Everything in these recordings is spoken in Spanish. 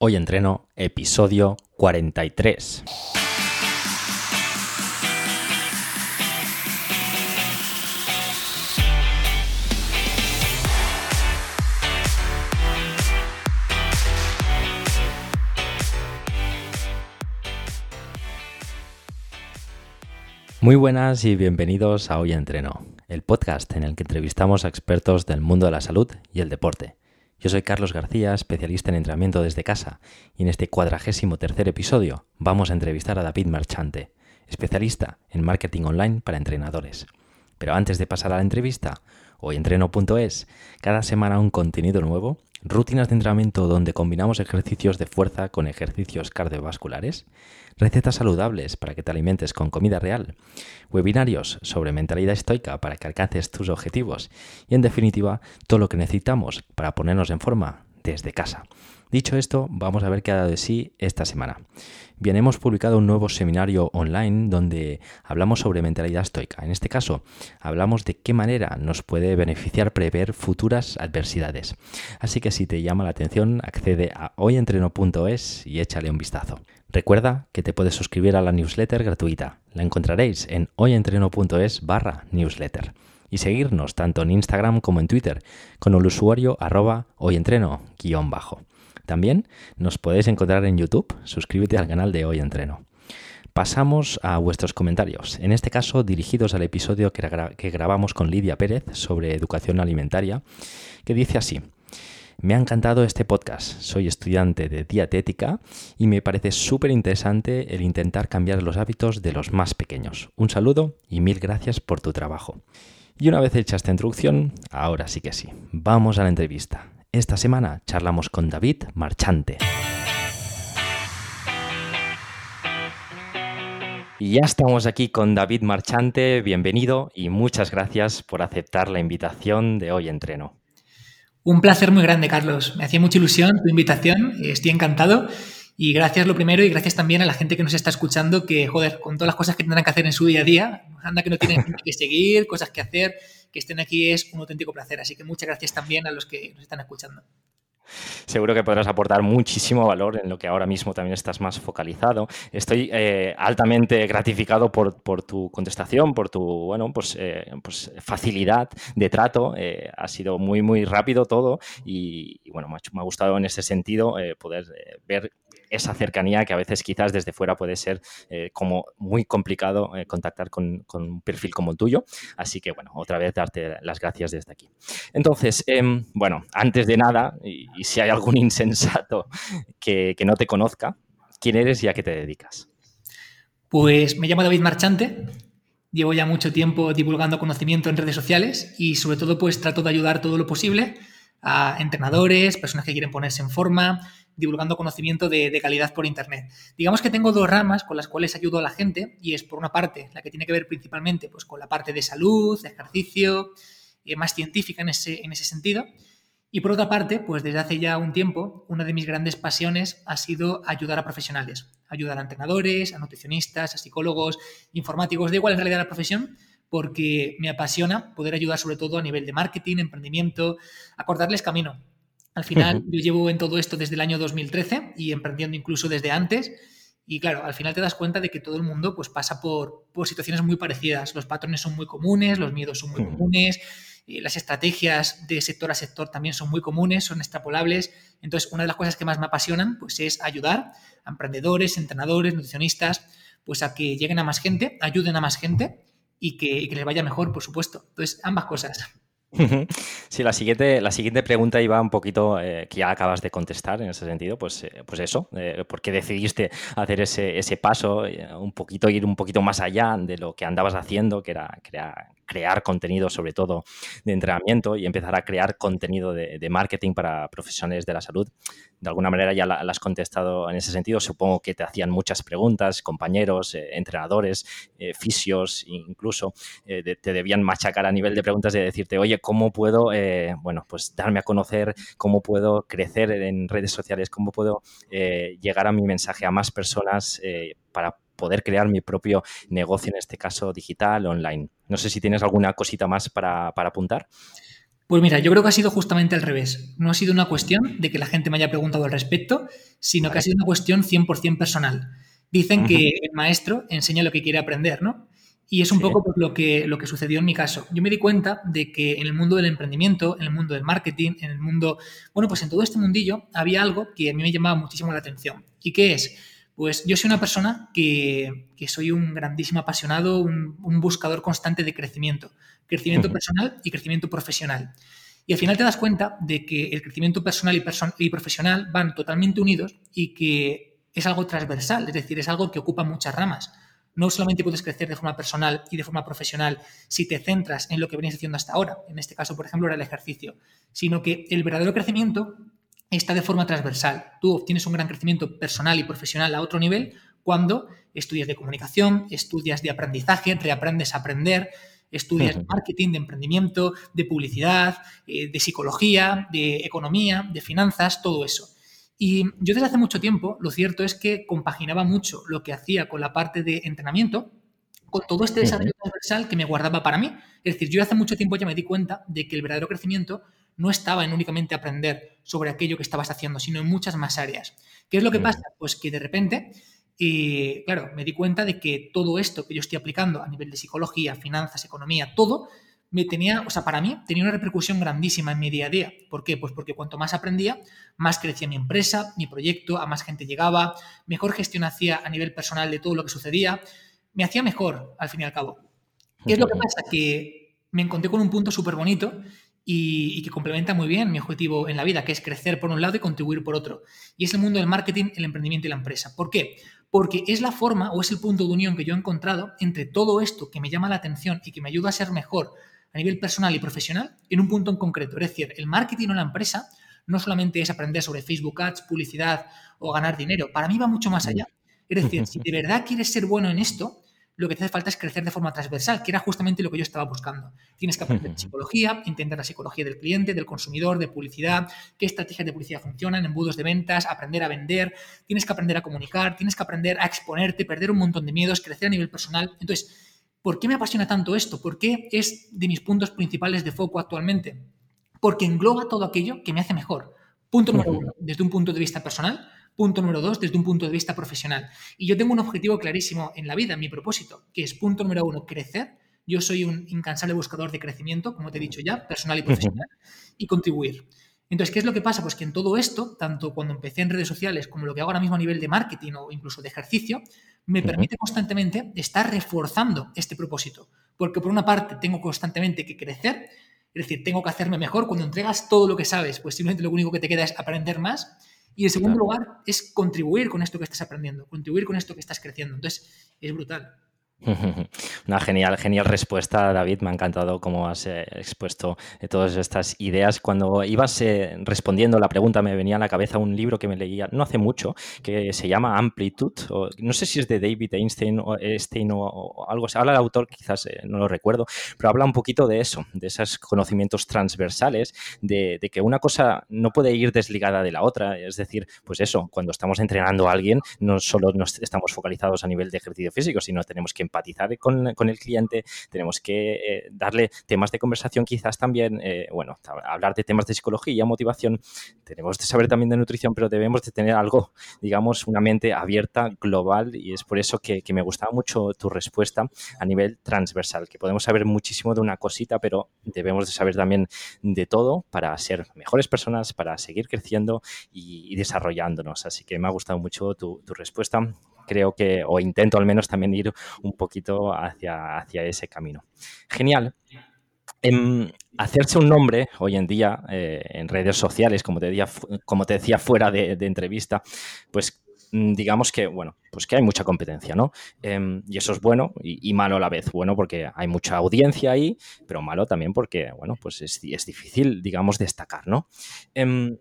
Hoy entreno, episodio 43. Muy buenas y bienvenidos a Hoy Entreno, el podcast en el que entrevistamos a expertos del mundo de la salud y el deporte. Yo soy Carlos García, especialista en entrenamiento desde casa, y en este cuadragésimo tercer episodio vamos a entrevistar a David Marchante, especialista en marketing online para entrenadores. Pero antes de pasar a la entrevista, hoyentreno.es, cada semana un contenido nuevo, rutinas de entrenamiento donde combinamos ejercicios de fuerza con ejercicios cardiovasculares, recetas saludables para que te alimentes con comida real, webinarios sobre mentalidad estoica para que alcances tus objetivos y en definitiva todo lo que necesitamos para ponernos en forma desde casa. Dicho esto, vamos a ver qué ha dado de sí esta semana. Bien, hemos publicado un nuevo seminario online donde hablamos sobre mentalidad estoica. En este caso, hablamos de qué manera nos puede beneficiar prever futuras adversidades. Así que si te llama la atención, accede a hoyentreno.es y échale un vistazo. Recuerda que te puedes suscribir a la newsletter gratuita. La encontraréis en hoyentreno.es barra newsletter. Y seguirnos tanto en Instagram como en Twitter con el usuario arroba hoyentreno-bajo. También nos podéis encontrar en YouTube. Suscríbete al canal de Hoy Entreno. Pasamos a vuestros comentarios, en este caso dirigidos al episodio que, grabamos con Lidia Pérez sobre educación alimentaria, que dice así. Me ha encantado este podcast. Soy estudiante de dietética y me parece súper interesante el intentar cambiar los hábitos de los más pequeños. Un saludo y mil gracias por tu trabajo. Y una vez hecha esta introducción, ahora sí que sí, vamos a la entrevista. Esta semana charlamos con David Marchante. Y ya estamos aquí con David Marchante, bienvenido y muchas gracias por aceptar la invitación de hoy entreno. Un placer muy grande, Carlos. Me hacía mucha ilusión tu invitación, estoy encantado. Y gracias lo primero y gracias también a la gente que nos está escuchando, que, joder, con todas las cosas que tendrán que hacer en su día a día, anda que no tienen que seguir, cosas que hacer, que estén aquí es un auténtico placer. Así que muchas gracias también a los que nos están escuchando. Seguro que podrás aportar muchísimo valor en lo que ahora mismo también estás más focalizado. Estoy eh, altamente gratificado por, tu contestación, por tu bueno, pues, eh, pues facilidad de trato. Eh, ha sido muy, muy rápido todo y, y bueno, me ha, gustado en ese sentido poder ver esa cercanía que a veces quizás desde fuera puede ser eh, como muy complicado eh, contactar con, un perfil como el tuyo. Así que bueno, otra vez darte las gracias desde aquí. Entonces, em, bueno, antes de nada, y, si hay algún insensato que, no te conozca, ¿quién eres y a qué te dedicas? Pues me llamo David Marchante, Llevo ya mucho tiempo divulgando conocimiento en redes sociales y sobre todo pues trato de ayudar todo lo posible a entrenadores, personas que quieren ponerse en forma, divulgando conocimiento de, calidad por Internet. Digamos que tengo dos ramas con las cuales ayudo a la gente y es por una parte la que tiene que ver principalmente pues, con la parte de salud, de ejercicio, eh, más científica en ese, en ese sentido. Y por otra parte, pues desde hace ya un tiempo, una de mis grandes pasiones ha sido ayudar a profesionales, ayudar a entrenadores, a nutricionistas, a psicólogos, informáticos, da igual en realidad la profesión, porque me apasiona poder ayudar sobre todo a nivel de marketing, emprendimiento, acordarles camino, al final, yo llevo en todo esto desde el año 2013 y emprendiendo incluso desde antes. Y claro, al final te das cuenta de que todo el mundo pues, pasa por, por situaciones muy parecidas. Los patrones son muy comunes, los miedos son muy comunes, y las estrategias de sector a sector también son muy comunes, son extrapolables. Entonces, una de las cosas que más me apasionan pues, es ayudar a emprendedores, entrenadores, nutricionistas, pues a que lleguen a más gente, ayuden a más gente y que, y que les vaya mejor, por supuesto. Entonces, ambas cosas. Sí, la siguiente, la siguiente pregunta iba un poquito, eh, que ya acabas de contestar en ese sentido, pues, eh, pues eso, eh, ¿por qué decidiste hacer ese, ese paso, un poquito, ir un poquito más allá de lo que andabas haciendo, que era crear, crear contenido sobre todo de entrenamiento y empezar a crear contenido de, marketing para profesionales de la salud. De alguna manera ya la, has contestado en ese sentido. Supongo que te hacían muchas preguntas, compañeros, eh, entrenadores, eh, fisios, incluso eh, te debían machacar a nivel de preguntas de decirte, oye, ¿cómo puedo, bueno, pues darme a conocer, cómo puedo crecer en redes sociales, cómo puedo llegar a mi mensaje a más personas para poder crear mi propio negocio, en este caso digital, online. No sé si tienes alguna cosita más para, apuntar. Pues mira, yo creo que ha sido justamente al revés. No ha sido una cuestión de que la gente me haya preguntado al respecto, sino que ha sido una cuestión 100% personal. Dicen que el maestro enseña lo que quiere aprender, ¿no? Y es un poco pues, lo, que, lo que sucedió en mi caso. Yo me di cuenta de que en el mundo del emprendimiento, en el mundo del marketing, en el mundo, bueno, pues en todo este mundillo había algo que a mí me llamaba muchísimo la atención. ¿Y qué es? Pues yo soy una persona que, soy un grandísimo apasionado, un, buscador constante de crecimiento. Crecimiento personal y crecimiento profesional. Y al final te das cuenta de que el crecimiento personal y, y profesional van totalmente unidos y que es algo transversal, es decir, es algo que ocupa muchas ramas no solamente puedes crecer de forma personal y de forma profesional si te centras en lo que venías haciendo hasta ahora, en este caso, por ejemplo, era el ejercicio, sino que el verdadero crecimiento está de forma transversal. Tú obtienes un gran crecimiento personal y profesional a otro nivel cuando estudias de comunicación, estudias de aprendizaje, reaprendes a aprender, estudias de marketing, de emprendimiento, de publicidad, eh, de psicología, de economía, de finanzas, todo eso. Y yo desde hace mucho tiempo, lo cierto es que compaginaba mucho lo que hacía con la parte de entrenamiento con todo este desarrollo transversal que me guardaba para mí. Es decir, yo hace mucho tiempo ya me di cuenta de que el verdadero crecimiento no estaba en únicamente aprender sobre aquello que estabas haciendo, sino en muchas más áreas. ¿Qué es lo que pasa? Pues que de repente, eh, claro, me di cuenta de que todo esto que yo estoy aplicando a nivel de psicología, finanzas, economía, todo, me tenía, o sea, para mí tenía una repercusión grandísima en mi día a día. ¿Por qué? Pues porque cuanto más aprendía, más crecía mi empresa, mi proyecto, a más gente llegaba, mejor gestión hacía a nivel personal de todo lo que sucedía, me hacía mejor al fin y al cabo. ¿Qué es lo que pasa? Que me encontré con un punto súper bonito y, que complementa muy bien mi objetivo en la vida, que es crecer por un lado y contribuir por otro. Y es el mundo del marketing, el emprendimiento y la empresa. ¿Por qué? Porque es la forma o es el punto de unión que yo he encontrado entre todo esto que me llama la atención y que me ayuda a ser mejor a nivel personal y profesional en un punto en concreto. Es decir, el marketing o la empresa no solamente es aprender sobre Facebook Ads, publicidad o ganar dinero. Para mí va mucho más allá. Es decir, si de verdad quieres ser bueno en esto, lo que te hace falta es crecer de forma transversal, que era justamente lo que yo estaba buscando. Tienes que aprender psicología, entender la psicología del cliente, del consumidor, de publicidad, qué estrategias de publicidad funcionan, embudos de ventas, aprender a vender, tienes que aprender a comunicar, tienes que aprender a exponerte, perder un montón de miedos, crecer a nivel personal. Entonces, ¿Por qué me apasiona tanto esto? ¿Por qué es de mis puntos principales de foco actualmente? Porque engloba todo aquello que me hace mejor. Punto número uno, desde un punto de vista personal. Punto número dos, desde un punto de vista profesional. Y yo tengo un objetivo clarísimo en la vida, mi propósito, que es punto número uno, crecer. Yo soy un incansable buscador de crecimiento, como te he dicho ya, personal y profesional, y contribuir. Entonces, ¿qué es lo que pasa? Pues que en todo esto, tanto cuando empecé en redes sociales como lo que hago ahora mismo a nivel de marketing o incluso de ejercicio, me permite constantemente estar reforzando este propósito. Porque por una parte tengo constantemente que crecer, es decir, tengo que hacerme mejor. Cuando entregas todo lo que sabes, pues simplemente lo único que te queda es aprender más. Y en segundo lugar, es contribuir con esto que estás aprendiendo, contribuir con esto que estás creciendo. Entonces, es brutal. Una genial, genial respuesta, David. Me ha encantado cómo has eh, expuesto eh, todas estas ideas. Cuando ibas eh, respondiendo la pregunta, me venía a la cabeza un libro que me leía no hace mucho, que se llama Amplitude. no sé si es de David Einstein o, Einstein o, algo. Se habla del autor, quizás no lo recuerdo, pero habla un poquito de eso, de esos conocimientos transversales, de, que una cosa no puede ir desligada de la otra. Es decir, pues eso, cuando estamos entrenando a alguien, no solo nos estamos focalizados a nivel de ejercicio físico, sino tenemos que empatizar con, el cliente, tenemos que eh, darle temas de conversación quizás también, eh, bueno, hablar de temas de psicología, motivación, tenemos que saber también de nutrición, pero debemos de tener algo, digamos, una mente abierta, global, y es por eso que, me gustaba mucho tu respuesta a nivel transversal, que podemos saber muchísimo de una cosita, pero debemos de saber también de todo para ser mejores personas, para seguir creciendo y, desarrollándonos. Así que me ha gustado mucho tu respuesta creo que, o intento al menos también ir un poquito hacia, hacia ese camino. Genial. Em, hacerse un nombre hoy en día eh, en redes sociales, como te decía, como te decía fuera de, entrevista, pues mm, digamos que, bueno, pues que hay mucha competencia, ¿no? Em, y eso es bueno y, malo a la vez. Bueno, porque hay mucha audiencia ahí, pero malo también porque, bueno, pues es, difícil, digamos, destacar, ¿no? Em,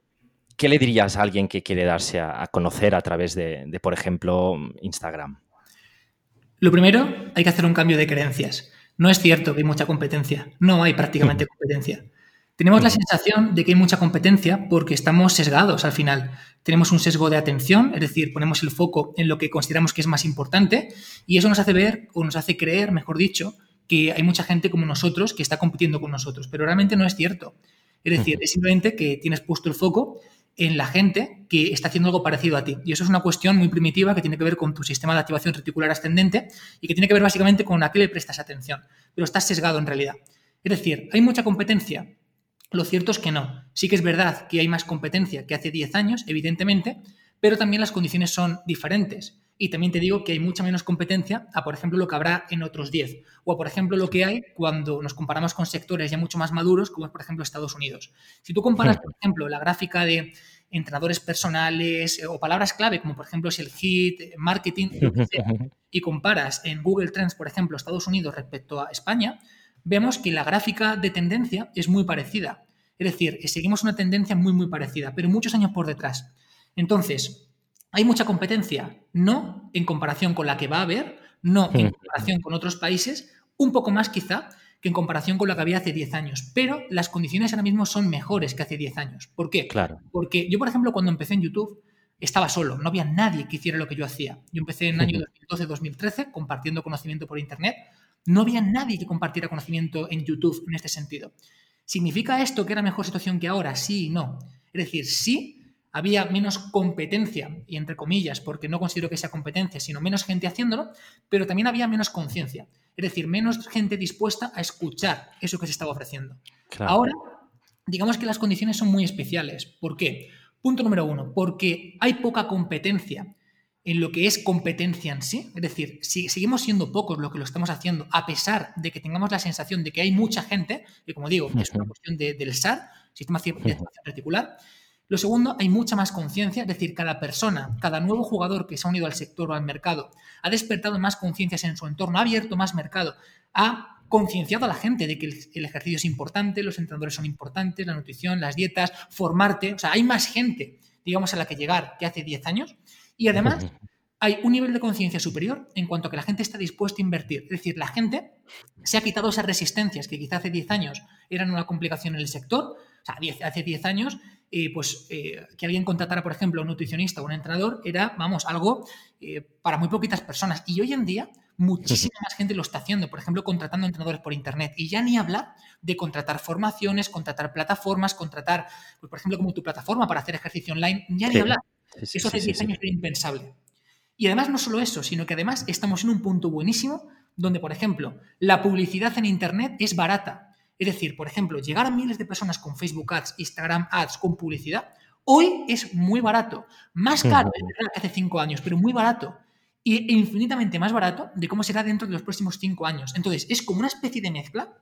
¿qué le dirías a alguien que quiere darse a, conocer a través de, por ejemplo, Instagram? Lo primero, hay que hacer un cambio de creencias. No es cierto que hay mucha competencia, no hay prácticamente competencia. Tenemos la sensación de que hay mucha competencia porque estamos sesgados al final. Tenemos un sesgo de atención, es decir, ponemos el foco en lo que consideramos que es más importante y eso nos hace ver o nos hace creer, mejor dicho, que hay mucha gente como nosotros que está compitiendo con nosotros, pero realmente no es cierto. Es decir, es simplemente que tienes puesto el foco en la gente que está haciendo algo parecido a ti. Y eso es una cuestión muy primitiva que tiene que ver con tu sistema de activación reticular ascendente y que tiene que ver básicamente con a qué le prestas atención. Pero estás sesgado en realidad. Es decir, ¿hay mucha competencia? Lo cierto es que no. Sí que es verdad que hay más competencia que hace 10 años, evidentemente, pero también las condiciones son diferentes. Y también te digo que hay mucha menos competencia a, por ejemplo, lo que habrá en otros 10. O a, por ejemplo, lo que hay cuando nos comparamos con sectores ya mucho más maduros, como es, por ejemplo, Estados Unidos. Si tú comparas, por ejemplo, la gráfica de entrenadores personales eh, o palabras clave, como por ejemplo es el hit, eh, marketing, y comparas en Google Trends, por ejemplo, Estados Unidos respecto a España, vemos que la gráfica de tendencia es muy parecida. Es decir, seguimos una tendencia muy, muy parecida, pero muchos años por detrás. Entonces, ¿Hay mucha competencia? No en comparación con la que va a haber, no en comparación con otros países, un poco más quizá que en comparación con la que había hace 10 años, pero las condiciones ahora mismo son mejores que hace 10 años. ¿Por qué? Claro. Porque yo, por ejemplo, cuando empecé en YouTube, estaba solo, no había nadie que hiciera lo que yo hacía. Yo empecé en el año 2012-2013 compartiendo conocimiento por Internet. No había nadie que compartiera conocimiento en YouTube en este sentido. ¿Significa esto que era mejor situación que ahora? Sí y no. Es decir, sí, había menos competencia, y entre comillas, porque no considero que sea competencia, sino menos gente haciéndolo, pero también había menos conciencia, es decir, menos gente dispuesta a escuchar eso que se estaba ofreciendo. Ahora, digamos que las condiciones son muy especiales. ¿Por qué? Punto número uno, porque hay poca competencia en lo que es competencia en sí. Es decir, si seguimos siendo pocos lo que lo estamos haciendo, a pesar de que tengamos la sensación de que hay mucha gente, y como digo, es una cuestión del SAR, Sistema de Activación Reticular, lo segundo, hay mucha más conciencia, es decir, cada persona, cada nuevo jugador que se ha unido al sector o al mercado, ha despertado más conciencias en su entorno, ha abierto más mercado, ha concienciado a la gente de que el, ejercicio es importante, los entrenadores son importantes, la nutrición, las dietas, formarte, o sea, hay más gente, digamos, a la que llegar que hace 10 años y además hay un nivel de conciencia superior en cuanto a que la gente está dispuesta a invertir. Es decir, la gente se ha quitado esas resistencias que quizá hace 10 años eran una complicación en el sector, o sea, hace 10 años eh, pues eh, que alguien contratara, por ejemplo, un nutricionista o un entrenador era, vamos, algo eh, para muy poquitas personas. Y hoy en día muchísima más gente lo está haciendo, por ejemplo, contratando entrenadores por Internet. Y ya ni hablar de contratar formaciones, contratar plataformas, contratar, pues, por ejemplo, como tu plataforma para hacer ejercicio online, ya ni hablar. eso hace 10 años era impensable. Y además no solo eso, sino que además estamos en un punto buenísimo donde, por ejemplo, la publicidad en Internet es barata. Es decir, por ejemplo, llegar a miles de personas con Facebook Ads, Instagram Ads, con publicidad, hoy es muy barato. Más caro que hace cinco años, pero muy barato. Y infinitamente más barato de cómo será dentro de los próximos cinco años. Entonces, es como una especie de mezcla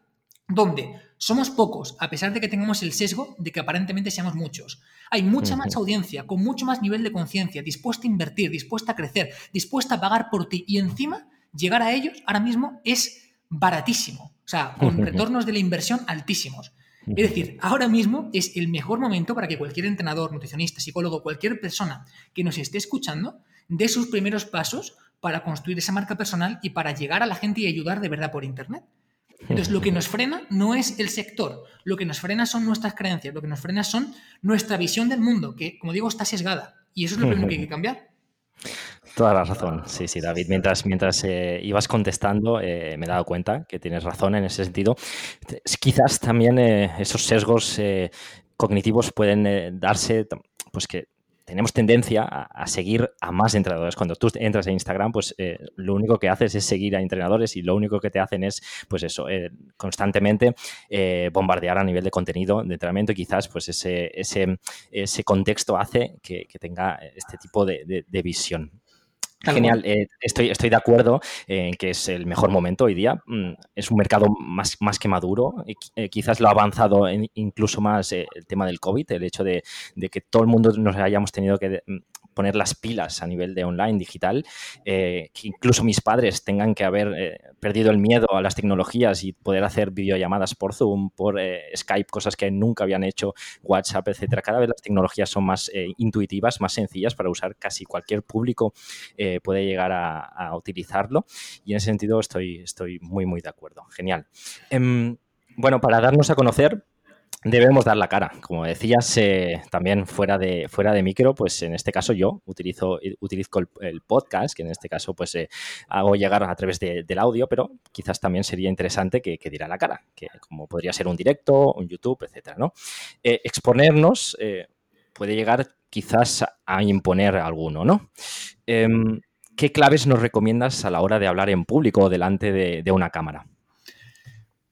donde somos pocos, a pesar de que tengamos el sesgo de que aparentemente seamos muchos. Hay mucha más audiencia, con mucho más nivel de conciencia, dispuesta a invertir, dispuesta a crecer, dispuesta a pagar por ti. Y encima, llegar a ellos ahora mismo es baratísimo. O sea, con retornos de la inversión altísimos. Es decir, ahora mismo es el mejor momento para que cualquier entrenador, nutricionista, psicólogo, cualquier persona que nos esté escuchando dé sus primeros pasos para construir esa marca personal y para llegar a la gente y ayudar de verdad por Internet. Entonces, lo que nos frena no es el sector, lo que nos frena son nuestras creencias, lo que nos frena son nuestra visión del mundo, que, como digo, está sesgada. Y eso es lo primero que hay que cambiar. Toda la razón, sí, sí, David. Mientras, mientras eh, ibas contestando, eh, me he dado cuenta que tienes razón en ese sentido. Quizás también eh, esos sesgos cognitivos pueden darse, pues que tenemos tendencia a, seguir a más entrenadores. Cuando tú entras a Instagram, pues lo único que haces es seguir a entrenadores y lo único que te hacen es, pues eso, constantemente bombardear a nivel de contenido de entrenamiento y quizás pues ese, ese, ese contexto hace que, tenga este tipo de visión. Genial, eh, estoy, estoy de acuerdo en que es el mejor momento hoy día. Mm, es un mercado más, más que maduro. Eh, quizás lo ha avanzado incluso más eh, el tema del COVID, el hecho de, de, que todo el mundo nos hayamos tenido que mm, poner las pilas a nivel de online, digital, eh, que incluso mis padres tengan que haber eh, perdido el miedo a las tecnologías y poder hacer videollamadas por Zoom, por eh, Skype, cosas que nunca habían hecho, WhatsApp, etcétera. Cada vez las tecnologías son más intuitivas, más sencillas para usar. Casi cualquier público puede llegar a, utilizarlo y en ese sentido estoy, estoy muy, muy de acuerdo. Genial. Em, bueno, para darnos a conocer, debemos dar la cara. Como decías, eh, también fuera de, fuera de micro, pues en este caso yo utilizo, utilizo el, podcast, que en este caso pues eh, hago llegar a través del audio, pero quizás también sería interesante que, que, diera la cara, que como podría ser un directo, un YouTube, etcétera, ¿no? Eh, exponernos puede llegar quizás a imponer alguno, ¿no? Em, ¿Qué claves nos recomiendas a la hora de hablar en público o delante de una cámara?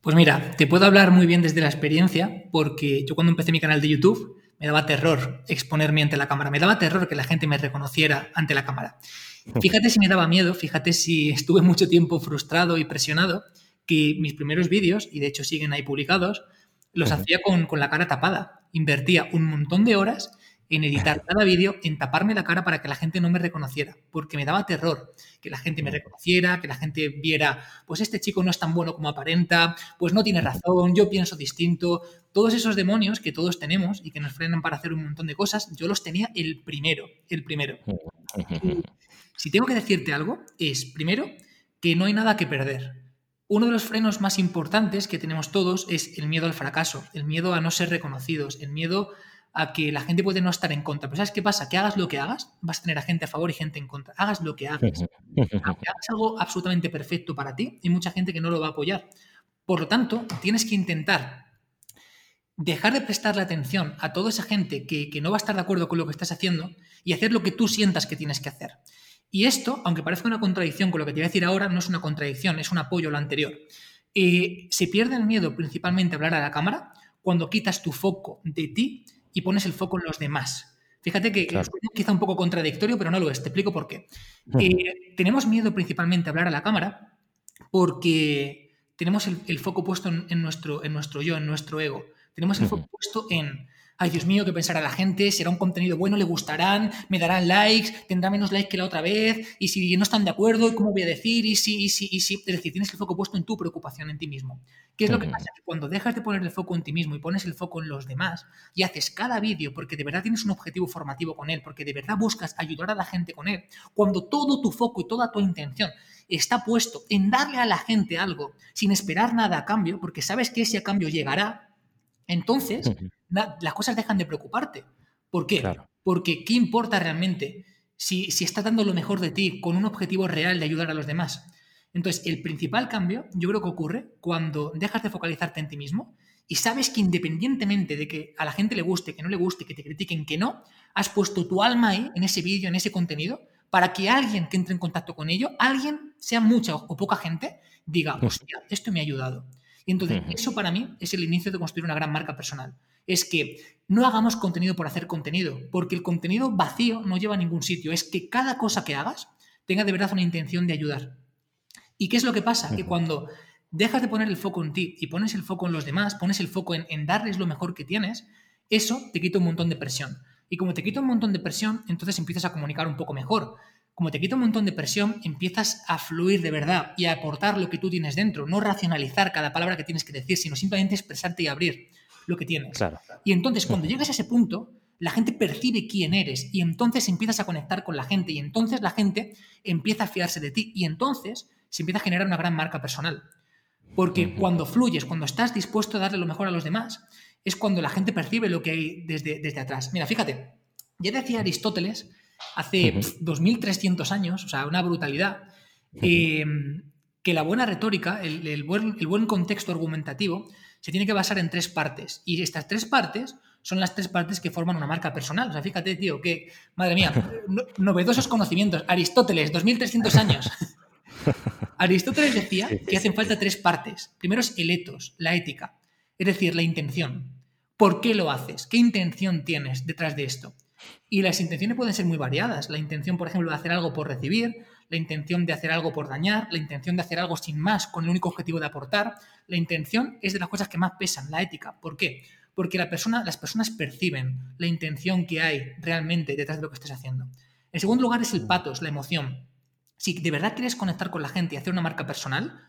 Pues mira, te puedo hablar muy bien desde la experiencia, porque yo cuando empecé mi canal de YouTube me daba terror exponerme ante la cámara, me daba terror que la gente me reconociera ante la cámara. Fíjate si me daba miedo, fíjate si estuve mucho tiempo frustrado y presionado, que mis primeros vídeos, y de hecho siguen ahí publicados, los hacía con, con la cara tapada. Invertía un montón de horas en editar cada vídeo, en taparme la cara para que la gente no me reconociera, porque me daba terror que la gente me reconociera, que la gente viera, pues este chico no es tan bueno como aparenta, pues no tiene razón, yo pienso distinto. Todos esos demonios que todos tenemos y que nos frenan para hacer un montón de cosas, yo los tenía el primero, el primero. si tengo que decirte algo, es primero que no hay nada que perder. Uno de los frenos más importantes que tenemos todos es el miedo al fracaso, el miedo a no ser reconocidos, el miedo a que la gente puede no estar en contra. Pero ¿sabes qué pasa? Que hagas lo que hagas, vas a tener a gente a favor y gente en contra. Hagas lo que hagas. Aunque hagas algo absolutamente perfecto para ti, hay mucha gente que no lo va a apoyar. Por lo tanto, tienes que intentar dejar de prestarle atención a toda esa gente que, no va a estar de acuerdo con lo que estás haciendo y hacer lo que tú sientas que tienes que hacer. Y esto, aunque parezca una contradicción con lo que te voy a decir ahora, no es una contradicción, es un apoyo a lo anterior. Eh, se pierde el miedo principalmente a hablar a la cámara cuando quitas tu foco de ti y pones el foco en los demás. Fíjate que es quizá un poco contradictorio, pero no lo es. Te explico por qué. Eh, tenemos miedo principalmente a hablar a la cámara porque tenemos el, foco puesto en, nuestro, en nuestro yo, en nuestro ego. Tenemos el foco puesto en ay Dios mío, ¿qué pensará la gente? ¿Será un contenido bueno? ¿Le gustarán? ¿Me darán likes? ¿Tendrá menos likes que la otra vez? ¿Y si no están de acuerdo? ¿Cómo voy a decir? ¿Y si, y si, y si? Es decir, tienes el foco puesto en tu preocupación, en ti mismo. ¿Qué es lo que pasa? Que cuando dejas de poner el foco en ti mismo y pones el foco en los demás y haces cada vídeo porque de verdad tienes un objetivo formativo con él, porque de verdad buscas ayudar a la gente con él, cuando todo tu foco y toda tu intención está puesto en darle a la gente algo sin esperar nada a cambio, porque sabes que ese a cambio llegará, entonces las cosas dejan de preocuparte. ¿Por qué? Porque ¿qué importa realmente si, si estás dando lo mejor de ti con un objetivo real de ayudar a los demás? Entonces, el principal cambio yo creo que ocurre cuando dejas de focalizarte en ti mismo y sabes que independientemente de que a la gente le guste, que no le guste, que te critiquen, que no, has puesto tu alma ahí, en ese vídeo, en ese contenido, para que alguien que entre en contacto con ello, alguien, sea mucha o poca gente, diga, hostia, esto me ha ayudado. Y entonces, eso para mí es el inicio de construir una gran marca personal. Es que no hagamos contenido por hacer contenido, porque el contenido vacío no lleva a ningún sitio. Es que cada cosa que hagas tenga de verdad una intención de ayudar. ¿Y qué es lo que pasa? Que cuando dejas de poner el foco en ti y pones el foco en los demás, pones el foco en, en darles lo mejor que tienes, eso te quita un montón de presión. Y como te quita un montón de presión, entonces empiezas a comunicar un poco mejor como te quita un montón de presión, empiezas a fluir de verdad y a aportar lo que tú tienes dentro, no racionalizar cada palabra que tienes que decir, sino simplemente expresarte y abrir lo que tienes. Y entonces cuando llegas a ese punto, la gente percibe quién eres y entonces empiezas a conectar con la gente y entonces la gente empieza a fiarse de ti y entonces se empieza a generar una gran marca personal. Porque cuando fluyes, cuando estás dispuesto a darle lo mejor a los demás, es cuando la gente percibe lo que hay desde, desde atrás. Mira, fíjate, ya decía Aristóteles hace 2.300 años, o sea, una brutalidad, em, que la buena retórica, el, buen, el, buen, contexto argumentativo, se tiene que basar en tres partes. Y estas tres partes son las tres partes que forman una marca personal. O sea, fíjate, tío, que, madre mía, novedosos conocimientos. Aristóteles, 2.300 años. Aristóteles decía que hacen falta tres partes. Primero es el etos, la ética, es decir, la intención. ¿Por qué lo haces? ¿Qué intención tienes detrás de esto? Y las intenciones pueden ser muy variadas. La intención, por ejemplo, de hacer algo por recibir, la intención de hacer algo por dañar, la intención de hacer algo sin más, con el único objetivo de aportar. La intención es de las cosas que más pesan, la ética. ¿Por qué? Porque la persona, las personas perciben la intención que hay realmente detrás de lo que estés haciendo. En segundo lugar es el patos, la emoción. Si de verdad quieres conectar con la gente y hacer una marca personal,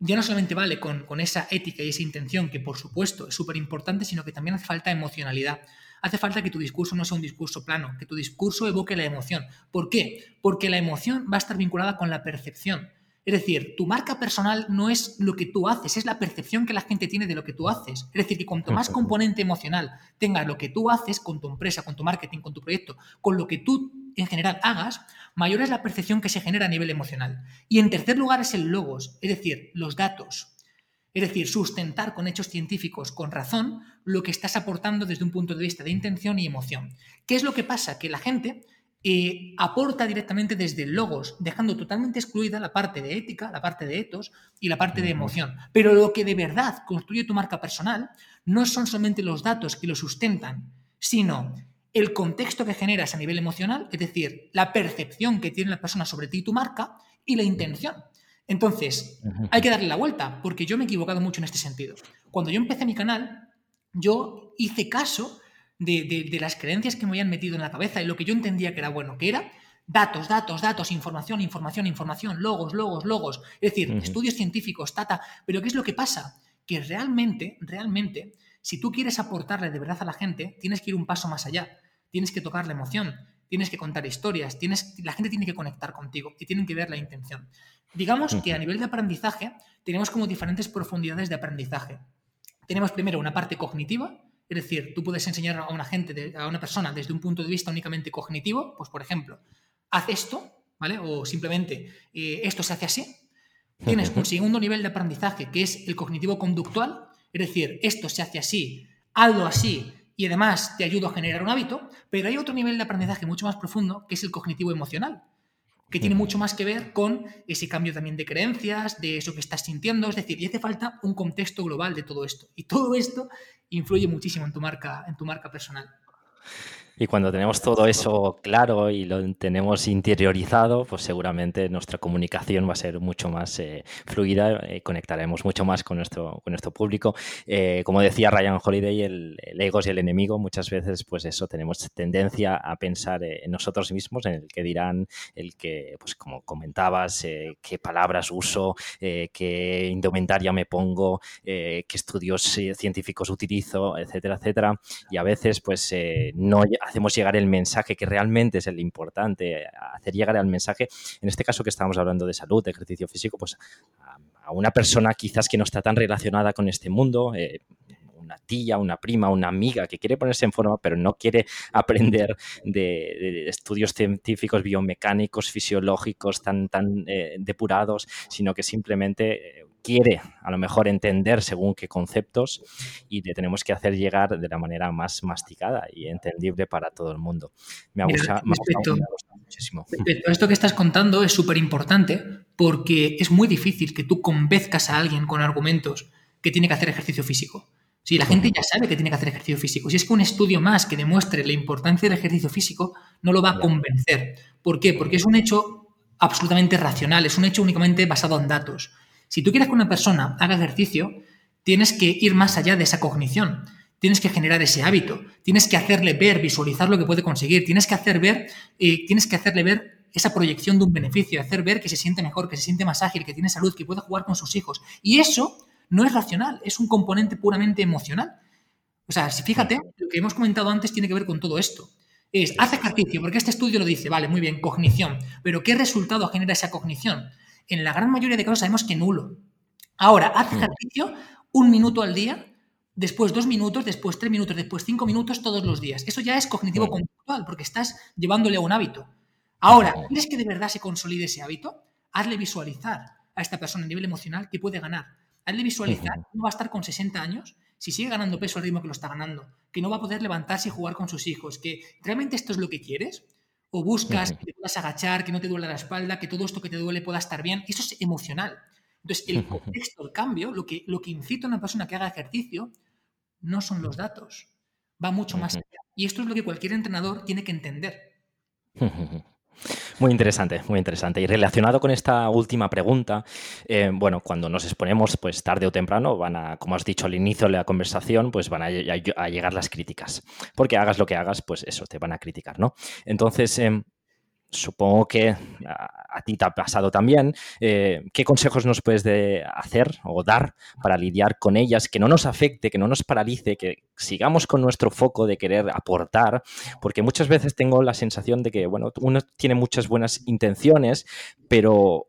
ya no solamente vale con, con esa ética y esa intención, que por supuesto es súper importante, sino que también hace falta emocionalidad hace falta que tu discurso no sea un discurso plano, que tu discurso evoque la emoción. ¿Por qué? Porque la emoción va a estar vinculada con la percepción. Es decir, tu marca personal no es lo que tú haces, es la percepción que la gente tiene de lo que tú haces. Es decir, que cuanto más componente emocional tenga lo que tú haces con tu empresa, con tu marketing, con tu proyecto, con lo que tú en general hagas, mayor es la percepción que se genera a nivel emocional. Y en tercer lugar es el logos, es decir, los datos. Es decir, sustentar con hechos científicos, con razón, lo que estás aportando desde un punto de vista de intención y emoción. ¿Qué es lo que pasa? Que la gente eh, aporta directamente desde el logos, dejando totalmente excluida la parte de ética, la parte de etos y la parte de emoción. Pero lo que de verdad construye tu marca personal no son solamente los datos que lo sustentan, sino el contexto que generas a nivel emocional, es decir, la percepción que tiene la persona sobre ti y tu marca y la intención. Entonces, hay que darle la vuelta, porque yo me he equivocado mucho en este sentido. Cuando yo empecé mi canal, yo hice caso de, las creencias que me habían metido en la cabeza y lo que yo entendía que era bueno, que era datos, datos, datos, información, información, información, logos, logos, logos, es decir, estudios científicos, tata, pero ¿qué es lo que pasa? Que realmente, realmente, si tú quieres aportarle de verdad a la gente, tienes que ir un paso más allá, tienes que tocar la emoción, tienes que contar historias, tienes, la gente tiene que conectar contigo y tienen que ver la intención. Digamos que a nivel de aprendizaje tenemos como diferentes profundidades de aprendizaje. Tenemos primero una parte cognitiva, es decir, tú puedes enseñar a una gente, a una persona desde un punto de vista únicamente cognitivo, pues por ejemplo, haz esto, ¿vale? O simplemente eh, esto se hace así. Tienes un segundo nivel de aprendizaje que es el cognitivo conductual, es decir, esto se hace así, hazlo así y además te ayuda a generar un hábito, pero hay otro nivel de aprendizaje mucho más profundo que es el cognitivo emocional, que tiene mucho más que ver con ese cambio también de creencias, de eso que estás sintiendo, es decir, y hace falta un contexto global de todo esto. Y todo esto influye muchísimo en tu marca, en tu marca personal. Y cuando tenemos todo eso claro y lo tenemos interiorizado, pues seguramente nuestra comunicación va a ser mucho más eh, fluida, eh, conectaremos mucho más con nuestro, con nuestro público. Eh, como decía Ryan Holiday, el, ego es el enemigo. Muchas veces, pues eso, tenemos tendencia a pensar en nosotros mismos, en el que dirán, el que, pues como comentabas, qué palabras uso, qué indumentaria me pongo, qué estudios científicos utilizo, etcétera, etcétera. Y a veces, pues no hacemos llegar el mensaje que realmente es el importante, hacer llegar el mensaje, en este caso que estamos hablando de salud, de ejercicio físico, pues a, una persona quizás que no está tan relacionada con este mundo, eh, una tía, una prima, una amiga que quiere ponerse en forma, pero no quiere aprender de, estudios científicos, biomecánicos, fisiológicos tan, tan eh, depurados, sino que simplemente eh, quiere a lo mejor entender según qué conceptos y le tenemos que hacer llegar de la manera más masticada y entendible para todo el mundo. Me ha, gustado, muchísimo. esto que estás contando es súper importante porque es muy difícil que tú convenzcas a alguien con argumentos que tiene que hacer ejercicio físico. Si la gente ya sabe que tiene que hacer ejercicio físico, si es que un estudio más que demuestre la importancia del ejercicio físico no lo va a convencer. ¿Por qué? Porque es un hecho absolutamente racional, es un hecho únicamente basado en datos. Si tú quieres que una persona haga ejercicio, tienes que ir más allá de esa cognición. Tienes que generar ese hábito, tienes que hacerle ver, visualizar lo que puede conseguir, tienes que, hacer ver, eh, tienes que hacerle ver esa proyección de un beneficio, hacer ver que se siente mejor, que se siente más ágil, que tiene salud, que puede jugar con sus hijos. Y eso no es racional, es un componente puramente emocional. O sea, si fíjate, lo que hemos comentado antes tiene que ver con todo esto. Es, haz ejercicio, porque este estudio lo dice, vale, muy bien, cognición, pero ¿qué resultado genera esa cognición? En la gran mayoría de casos sabemos que nulo. Ahora, haz ejercicio un minuto al día, después dos minutos, después tres minutos, después cinco minutos todos los días. Eso ya es cognitivo conductual porque estás llevándole a un hábito. Ahora, ¿quieres que de verdad se consolide ese hábito? Hazle visualizar a esta persona a nivel emocional que puede ganar. Hazle visualizar que no va a estar con 60 años si sigue ganando peso al ritmo que lo está ganando, que no va a poder levantarse y jugar con sus hijos, que realmente esto es lo que quieres o buscas que te puedas agachar, que no te duele la espalda, que todo esto que te duele pueda estar bien. Eso es emocional. Entonces, el contexto, el cambio, lo que, lo que incita a una persona que haga ejercicio, no son los datos. Va mucho más allá. Y esto es lo que cualquier entrenador tiene que entender. Muy interesante, muy interesante. Y relacionado con esta última pregunta, eh, bueno, cuando nos exponemos, pues tarde o temprano van a, como has dicho al inicio de la conversación, pues van a, llegar las críticas. Porque hagas lo que hagas, pues eso, te van a criticar, ¿no? Entonces, em, supongo que a, ti te ha pasado también. Eh, ¿Qué consejos nos puedes de hacer o dar para lidiar con ellas, que no nos afecte, que no nos paralice, que sigamos con nuestro foco de querer aportar? Porque muchas veces tengo la sensación de que, bueno, uno tiene muchas buenas intenciones, pero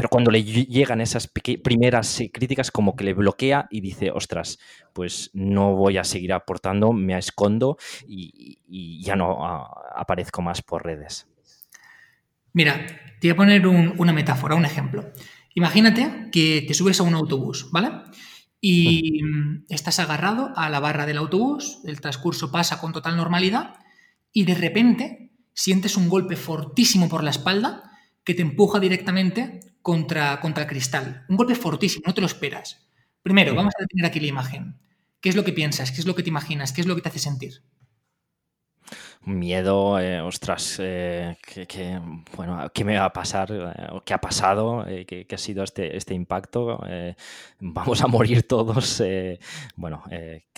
pero cuando le llegan esas primeras críticas, como que le bloquea y dice, ostras, pues no voy a seguir aportando, me escondo y, ya no aparezco más por redes. Mira, te voy a poner una metáfora, un ejemplo. Imagínate que te subes a un autobús, ¿vale? Y estás agarrado a la barra del autobús, el transcurso pasa con total normalidad y de repente sientes un golpe fortísimo por la espalda que te empuja directamente contra, contra el cristal. Un golpe fortísimo, no te lo esperas. Primero, vamos a detener aquí la imagen. ¿Qué es lo que piensas? ¿Qué es lo que te imaginas? ¿Qué es lo que te hace sentir? Miedo, eh, ostras, eh, que, bueno, ¿qué me va a pasar? Eh, ¿Qué ha pasado? ¿qué, ha sido este, este impacto? ¿Vamos a morir todos? bueno,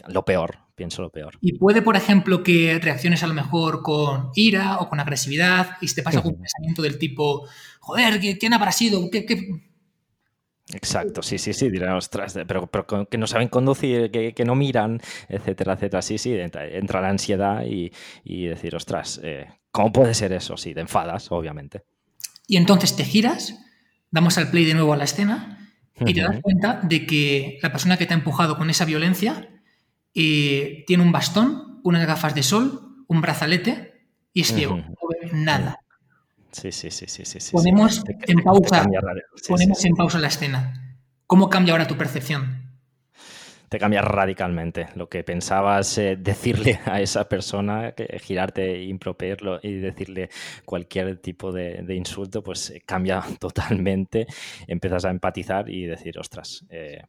lo peor, pienso lo peor. Y puede, por ejemplo, que reacciones a lo mejor con ira o con agresividad y se te pasa algún pensamiento del tipo, joder, ¿quién habrá sido? ¿Qué, qué, Exacto, sí, sí, sí, dirán, ostras, pero, pero que no saben conducir, que, no miran, etcétera, etcétera. Sí, sí, entra, la ansiedad y, decir, ostras, eh, ¿cómo puede ser eso? Sí, te enfadas, obviamente. Y entonces te giras, damos al play de nuevo a la escena y te das cuenta de que la persona que te ha empujado con esa violencia eh, tiene un bastón, unas gafas de sol, un brazalete y es ciego, no ve nada. Sí, sí, sí, sí, sí. Ponemos en pausa. ponemos en pausa la escena. ¿Cómo cambia ahora tu percepción? Te cambia radicalmente. Lo que pensabas eh, decirle a esa persona, que, girarte, improperlo y decirle cualquier tipo de, insulto, pues eh, cambia totalmente. Empiezas a empatizar y decir, ostras, eh,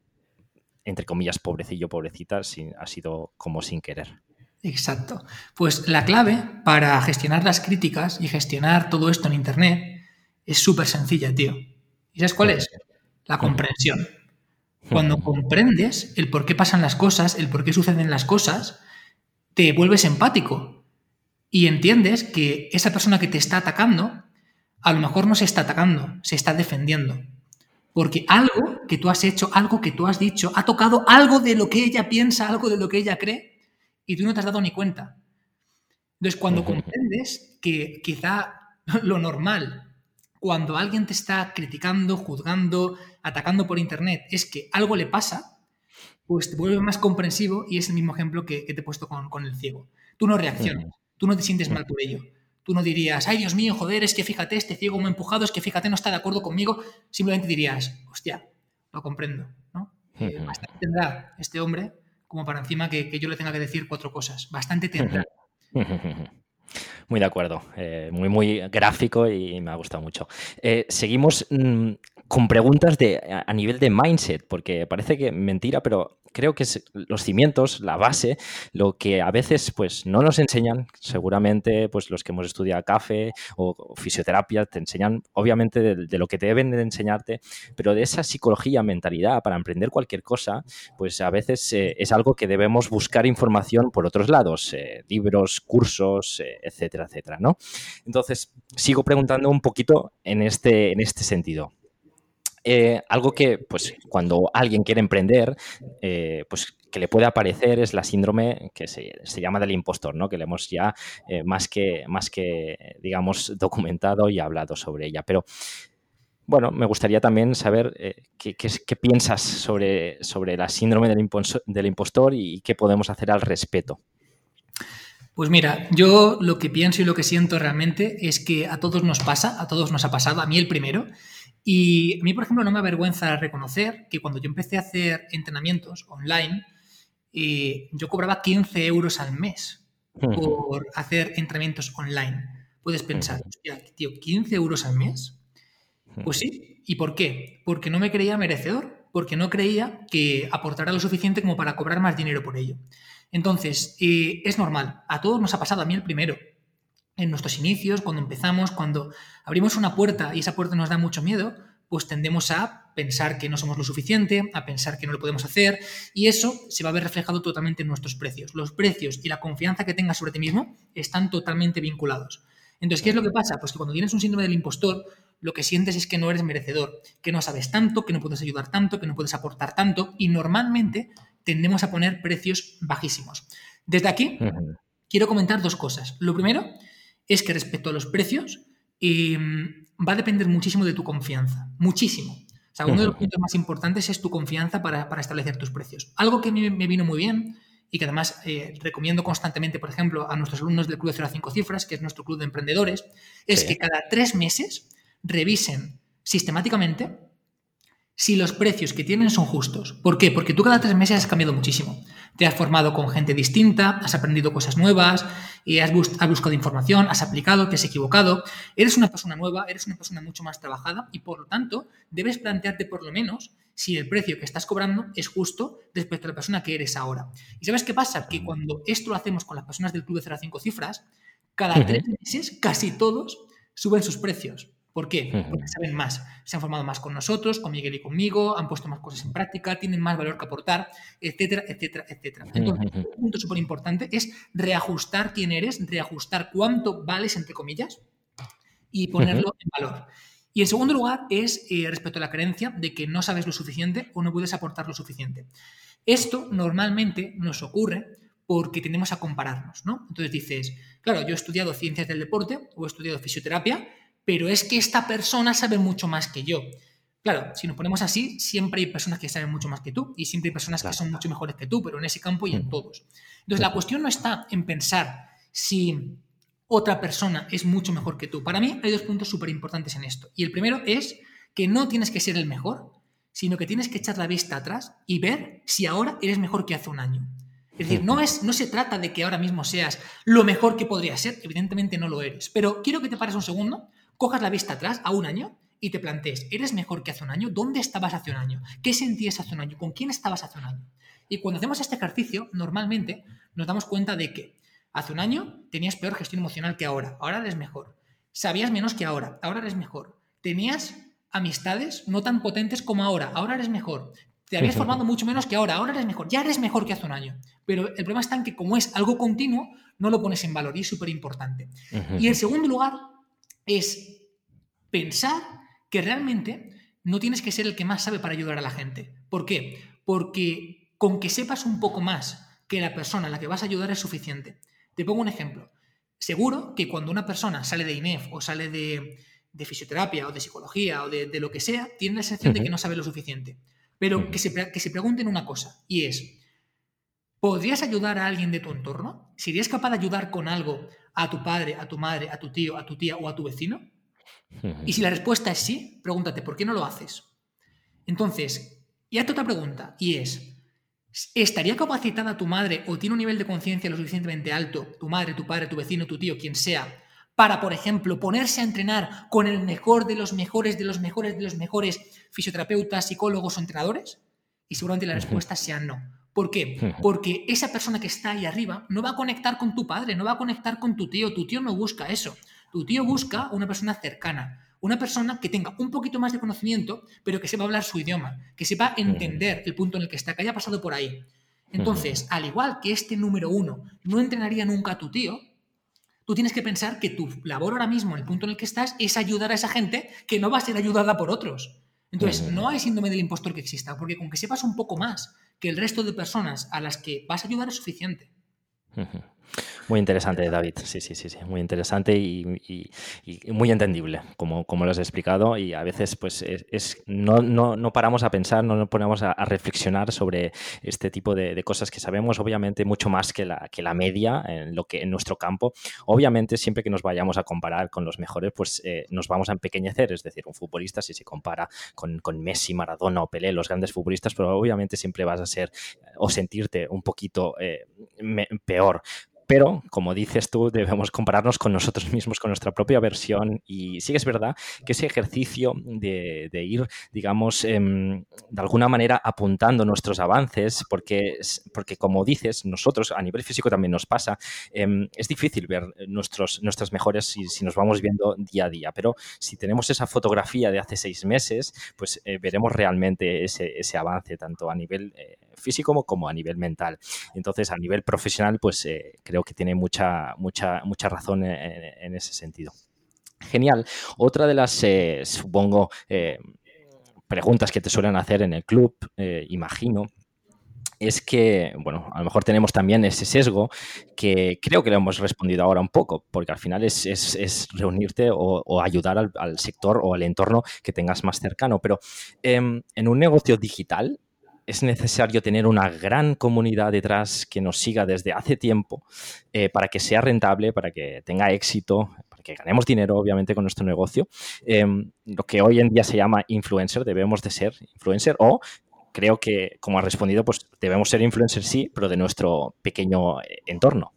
entre comillas, pobrecillo, pobrecita, ha sido como sin querer. Exacto. Pues la clave para gestionar las críticas y gestionar todo esto en Internet es súper sencilla, tío. ¿Y sabes cuál es? La comprensión. Cuando comprendes el por qué pasan las cosas, el por qué suceden las cosas, te vuelves empático y entiendes que esa persona que te está atacando, a lo mejor no se está atacando, se está defendiendo. Porque algo que tú has hecho, algo que tú has dicho, ha tocado algo de lo que ella piensa, algo de lo que ella cree, y tú no te has dado ni cuenta. Entonces, cuando comprendes que quizá lo normal, cuando alguien te está criticando, juzgando, atacando por Internet, es que algo le pasa, pues te vuelve más comprensivo y es el mismo ejemplo que, te he puesto con, el ciego. Tú no reaccionas, tú no te sientes mal por ello. Tú no dirías, ay Dios mío, joder, es que fíjate, este ciego me ha empujado, es que fíjate, no está de acuerdo conmigo. Simplemente dirías, hostia, lo comprendo, ¿no? Eh, tendrá este hombre como para encima que, yo le tenga que decir cuatro cosas. Bastante tendrá. Muy de acuerdo, eh, muy, muy gráfico y me ha gustado mucho. Eh, seguimos mm, con preguntas de, a nivel de mindset, porque parece que mentira, pero creo que es los cimientos, la base, lo que a veces pues no nos enseñan, seguramente pues los que hemos estudiado café o, fisioterapia te enseñan obviamente de, lo que deben de enseñarte, pero de esa psicología, mentalidad para emprender cualquier cosa, pues a veces eh, es algo que debemos buscar información por otros lados, eh, libros, cursos, eh, etcétera, etcétera, ¿no? Entonces, sigo preguntando un poquito en este, en este sentido. Eh, algo que, pues, cuando alguien quiere emprender, eh, pues que le puede aparecer es la síndrome que se, llama del impostor, ¿no? Que le hemos ya eh, más que, más que, digamos, documentado y hablado sobre ella. Pero, bueno, me gustaría también saber qué, qué, piensas sobre, sobre la síndrome del, del impostor y qué podemos hacer al respecto. Pues mira, yo lo que pienso y lo que siento realmente es que a todos nos pasa, a todos nos ha pasado, a mí el primero, y a mí, por ejemplo, no me avergüenza reconocer que cuando yo empecé a hacer entrenamientos online, eh, yo cobraba 15 euros al mes por hacer entrenamientos online. Puedes pensar, hostia, tío, 15 euros al mes. Pues sí. ¿Y por qué? Porque no me creía merecedor, porque no creía que aportara lo suficiente como para cobrar más dinero por ello. Entonces, eh, es normal, a todos nos ha pasado, a mí el primero en nuestros inicios, cuando empezamos, cuando abrimos una puerta y esa puerta nos da mucho miedo, pues tendemos a pensar que no somos lo suficiente, a pensar que no lo podemos hacer, y eso se va a ver reflejado totalmente en nuestros precios. Los precios y la confianza que tengas sobre ti mismo están totalmente vinculados. Entonces, ¿qué es lo que pasa? Pues que cuando tienes un síndrome del impostor, lo que sientes es que no eres merecedor, que no sabes tanto, que no puedes ayudar tanto, que no puedes aportar tanto, y normalmente tendemos a poner precios bajísimos. Desde aquí, quiero comentar dos cosas. Lo primero es que respecto a los precios, em, va a depender muchísimo de tu confianza, muchísimo. O sea, uno de los puntos más importantes es tu confianza para, establecer tus precios. Algo que me, me vino muy bien y que además eh, recomiendo constantemente, por ejemplo, a nuestros alumnos del Club de 0 a 5 Cifras, que es nuestro club de emprendedores, es que cada tres meses revisen sistemáticamente si los precios que tienen son justos. ¿Por qué? Porque tú cada tres meses has cambiado muchísimo. Te has formado con gente distinta, has aprendido cosas nuevas, y has, buscado información, has aplicado, te has equivocado. Eres una persona nueva, eres una persona mucho más trabajada y por lo tanto debes plantearte por lo menos si el precio que estás cobrando es justo respecto a la persona que eres ahora. ¿Y sabes qué pasa? Que cuando esto lo hacemos con las personas del club de 0 a 5 cifras, cada tres meses casi todos suben sus precios. ¿Por qué? Porque saben más, se han formado más con nosotros, con Miguel y conmigo, han puesto más cosas en práctica, tienen más valor que aportar, etcétera, etcétera, etcétera. Entonces, un punto súper importante es reajustar quién eres, reajustar cuánto vales, entre comillas, y ponerlo en valor. Y en segundo lugar es eh, respecto a la creencia de que no sabes lo suficiente o no puedes aportar lo suficiente. Esto normalmente nos ocurre porque tendemos a compararnos, ¿no? Entonces dices, claro, yo he estudiado ciencias del deporte o he estudiado fisioterapia, pero es que esta persona sabe mucho más que yo. Claro, si nos ponemos así, siempre hay personas que saben mucho más que tú y siempre hay personas que son mucho mejores que tú, pero en ese campo y en todos. Entonces, la cuestión no está en pensar si otra persona es mucho mejor que tú. Para mí hay dos puntos súper importantes en esto. Y el primero es que no tienes que ser el mejor, sino que tienes que echar la vista atrás y ver si ahora eres mejor que hace un año. Es decir, no, es, no se trata de que ahora mismo seas lo mejor que podría ser, evidentemente no lo eres, pero quiero que te pares un segundo cojas la vista atrás a un año y te plantees, ¿eres mejor que hace un año? ¿Dónde estabas hace un año? ¿Qué sentías hace un año? ¿Con quién estabas hace un año? Y cuando hacemos este ejercicio, normalmente nos damos cuenta de que hace un año tenías peor gestión emocional que ahora, ahora eres mejor. Sabías menos que ahora, ahora eres mejor. Tenías amistades no tan potentes como ahora, ahora eres mejor. Te habías formado mucho menos que ahora, ahora eres mejor, ya eres mejor que hace un año. Pero el problema está en que como es algo continuo, no lo pones en valor y es súper importante. Y en segundo lugar, es pensar que realmente no tienes que ser el que más sabe para ayudar a la gente. ¿Por qué? Porque con que sepas un poco más que la persona a la que vas a ayudar es suficiente. Te pongo un ejemplo. Seguro que cuando una persona sale de INEF o sale de, fisioterapia o de psicología o de, lo que sea, tiene la sensación de que no sabe lo suficiente. Pero que, se, que se pregunten una cosa, y es, ¿podrías ayudar a alguien de tu entorno? ¿Serías capaz de ayudar con algo a tu padre, a tu madre, a tu tío, a tu tía o a tu vecino? Y si la respuesta es sí, pregúntate, ¿por qué no lo haces? Entonces, y hazte otra pregunta, y es, ¿estaría capacitada tu madre o tiene un nivel de conciencia lo suficientemente alto, tu madre, tu padre, tu vecino, tu tío, quien sea, para, por ejemplo, ponerse a entrenar con el mejor de los mejores, de los mejores, de los mejores fisioterapeutas, psicólogos o entrenadores? Y seguramente la respuesta sea no. ¿Por qué? Porque esa persona que está ahí arriba no va a conectar con tu padre, no va a conectar con tu tío. Tu tío no busca eso. Tu tío busca una persona cercana, una persona que tenga un poquito más de conocimiento, pero que sepa hablar su idioma, que sepa entender el punto en el que está, que haya pasado por ahí. Entonces, al igual que este número uno no entrenaría nunca a tu tío, tú tienes que pensar que tu labor ahora mismo, en el punto en el que estás, es ayudar a esa gente que no va a ser ayudada por otros. Entonces, no hay síndrome del impostor que exista, porque con que sepas un poco más que el resto de personas a las que vas a ayudar es suficiente. Muy interesante, David. Sí, sí, sí, sí. Muy interesante y, muy entendible, como, como lo has explicado. Y a veces, pues, es, no, no, paramos a pensar, no nos ponemos a, reflexionar sobre este tipo de, cosas que sabemos, obviamente, mucho más que la, que la media en lo que en nuestro campo. Obviamente, siempre que nos vayamos a comparar con los mejores, pues eh, nos vamos a empequeñecer. Es decir, un futbolista, si se compara con, Messi, Maradona o Pelé, los grandes futbolistas, pero obviamente siempre vas a ser o sentirte un poquito eh, peor pero, como dices tú, debemos compararnos con nosotros mismos, con nuestra propia versión. Y sí que es verdad que ese ejercicio de, ir, digamos, em, de alguna manera apuntando nuestros avances, porque, porque como dices, nosotros a nivel físico también nos pasa, em, es difícil ver nuestros, nuestras mejores si, si, nos vamos viendo día a día. Pero si tenemos esa fotografía de hace seis meses, pues eh, veremos realmente ese, ese, avance, tanto a nivel eh, físico como a nivel mental. Entonces, a nivel profesional, pues eh, creo que tiene mucha, mucha, mucha razón en, ese sentido. Genial. Otra de las, eh, supongo, eh, preguntas que te suelen hacer en el club, imagino, es que, bueno, a lo mejor tenemos también ese sesgo que creo que lo hemos respondido ahora un poco, porque al final es, reunirte o, ayudar al, sector o al entorno que tengas más cercano. Pero em, en un negocio digital es necesario tener una gran comunidad detrás que nos siga desde hace tiempo eh, para que sea rentable, para que tenga éxito, para que ganemos dinero, obviamente, con nuestro negocio. Em, lo que hoy en día se llama influencer, debemos de ser influencer o creo que, como ha respondido, pues debemos ser influencers sí, pero de nuestro pequeño eh, entorno.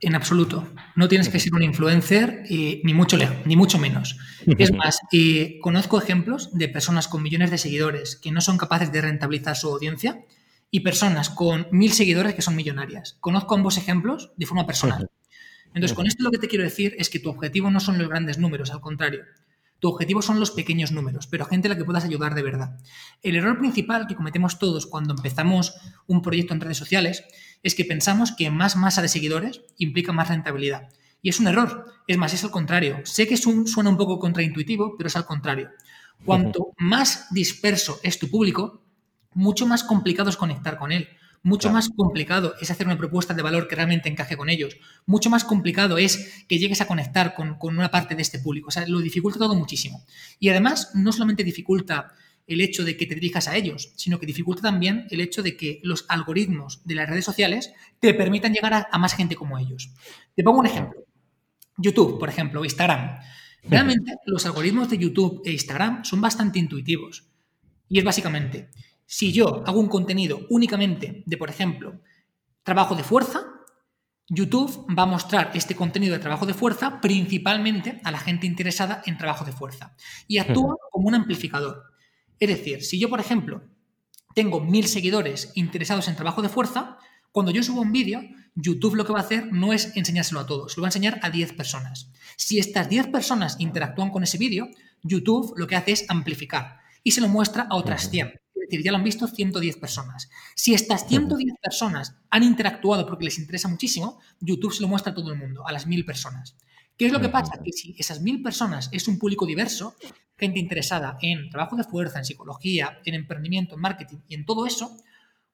En absoluto. No tienes que ser un influencer, ni, mucho ni mucho menos. Es más, conozco ejemplos de personas con millones de seguidores que no son capaces de rentabilizar su audiencia y personas con mil seguidores que son millonarias. Conozco ambos ejemplos de forma personal. Entonces, con esto lo que te quiero decir es que tu objetivo no son los grandes números, al contrario. Tu objetivo son los pequeños números, pero gente a la que puedas ayudar de verdad. El error principal que cometemos todos cuando empezamos un proyecto en redes sociales es que pensamos que más masa de seguidores implica más rentabilidad. Y es un error. Es más, es al contrario. Sé que suena un poco contraintuitivo, pero es al contrario. Cuanto más disperso es tu público, mucho más complicado es conectar con él. Mucho más complicado es hacer una propuesta de valor que realmente encaje con ellos. Mucho más complicado es que llegues a conectar con, una parte de este público. O sea, lo dificulta todo muchísimo. Y además, no solamente dificulta el hecho de que te dirijas a ellos, sino que dificulta también el hecho de que los algoritmos de las redes sociales te permitan llegar a, a más gente como ellos. Te pongo un ejemplo. YouTube, por ejemplo, Instagram. Realmente los algoritmos de YouTube e Instagram son bastante intuitivos. Y es básicamente, si yo hago un contenido únicamente de, por ejemplo, trabajo de fuerza, YouTube va a mostrar este contenido de trabajo de fuerza principalmente a la gente interesada en trabajo de fuerza y actúa como un amplificador. Es decir, si yo, por ejemplo, tengo mil seguidores interesados en trabajo de fuerza, cuando yo subo un vídeo, YouTube lo que va a hacer no es enseñárselo a todos, lo va a enseñar a 10 personas. Si estas 10 personas interactúan con ese vídeo, YouTube lo que hace es amplificar y se lo muestra a otras 100 decir, ya lo han visto 110 personas. Si estas 110 personas han interactuado porque les interesa muchísimo, YouTube se lo muestra a todo el mundo, a las 1000 personas. ¿Qué es lo que pasa? Que si esas 1000 personas es un público diverso, gente interesada en trabajo de fuerza, en psicología, en emprendimiento, en marketing y en todo eso,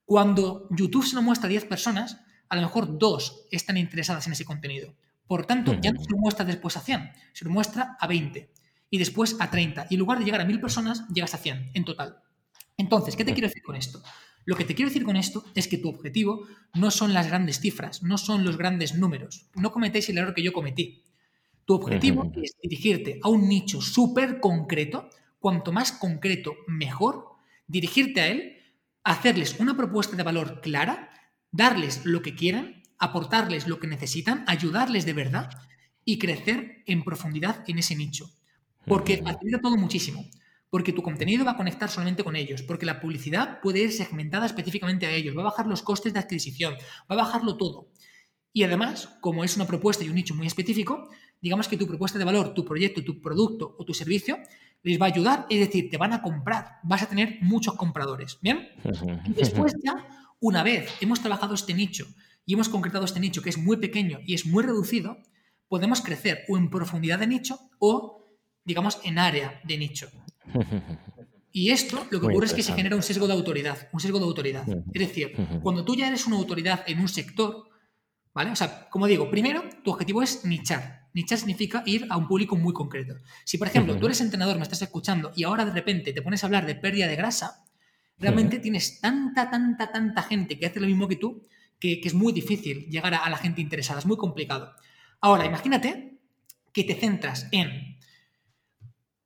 cuando YouTube se lo muestra a 10 personas, a lo mejor dos están interesadas en ese contenido. Por tanto, ya no se lo muestra después a 100, se lo muestra a 20 y después a 30. Y en lugar de llegar a 1000 personas, llegas a 100 en total. Entonces, ¿qué te quiero decir con esto? Lo que te quiero decir con esto es que tu objetivo no son las grandes cifras, no son los grandes números. No cometéis el error que yo cometí. Tu objetivo es dirigirte a un nicho súper concreto, cuanto más concreto, mejor, dirigirte a él, hacerles una propuesta de valor clara, darles lo que quieran, aportarles lo que necesitan, ayudarles de verdad y crecer en profundidad en ese nicho. Porque facilita todo muchísimo. Porque tu contenido va a conectar solamente con ellos, porque la publicidad puede ir segmentada específicamente a ellos, va a bajar los costes de adquisición, va a bajarlo todo. Y además, como es una propuesta y un nicho muy específico, digamos que tu propuesta de valor, tu proyecto, tu producto o tu servicio les va a ayudar, es decir, te van a comprar, vas a tener muchos compradores, ¿bien? Y después ya, una vez hemos trabajado este nicho y hemos concretado este nicho que es muy pequeño y es muy reducido, podemos crecer o en profundidad de nicho o, digamos, en área de nicho. Y esto lo que ocurre es que se genera un sesgo de autoridad, un sesgo de autoridad. Es decir, cuando tú ya eres una autoridad en un sector, ¿vale? O sea, como digo, primero tu objetivo es nichar. Nichar significa ir a un público muy concreto. Si, por ejemplo, tú eres entrenador, me estás escuchando y ahora de repente te pones a hablar de pérdida de grasa, realmente tienes tanta, tanta, tanta gente que hace lo mismo que tú, que, es muy difícil llegar a la gente interesada, es muy complicado. Ahora, imagínate que te centras en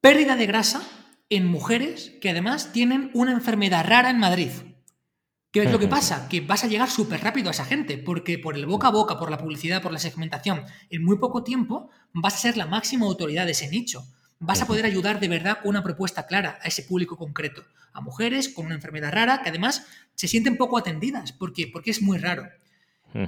pérdida de grasa en mujeres que además tienen una enfermedad rara en Madrid. ¿Qué es lo que pasa? Que vas a llegar súper rápido a esa gente, porque por el boca a boca, por la publicidad, por la segmentación, en muy poco tiempo vas a ser la máxima autoridad de ese nicho. Vas a poder ayudar de verdad con una propuesta clara a ese público concreto, a mujeres con una enfermedad rara que además se sienten poco atendidas, porque, porque es muy raro.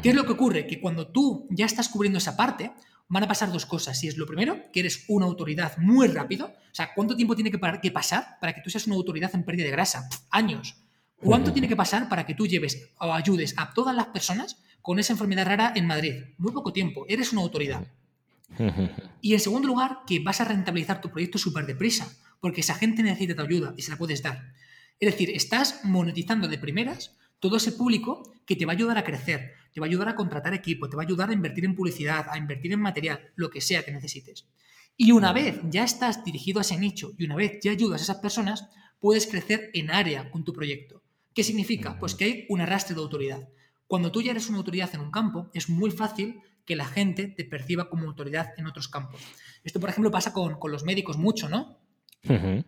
¿Qué es lo que ocurre? Que cuando tú ya estás cubriendo esa parte, van a pasar dos cosas. Si es lo primero, que eres una autoridad muy rápido. O sea, ¿cuánto tiempo tiene que pasar para que tú seas una autoridad en pérdida de grasa? Años. ¿Cuánto tiene que pasar para que tú lleves o ayudes a todas las personas con esa enfermedad rara en Madrid? Muy poco tiempo. Eres una autoridad. Y en segundo lugar, que vas a rentabilizar tu proyecto súper deprisa, porque esa gente necesita tu ayuda y se la puedes dar. Es decir, estás monetizando de primeras todo ese público que te va a ayudar a crecer, te va a ayudar a contratar equipo, te va a ayudar a invertir en publicidad, a invertir en material, lo que sea que necesites. Y una vez ya estás dirigido a ese nicho y una vez ya ayudas a esas personas, puedes crecer en área con tu proyecto. ¿Qué significa? Pues que hay un arrastre de autoridad. Cuando tú ya eres una autoridad en un campo, es muy fácil que la gente te perciba como autoridad en otros campos. Esto, por ejemplo, pasa con, los médicos mucho, ¿no?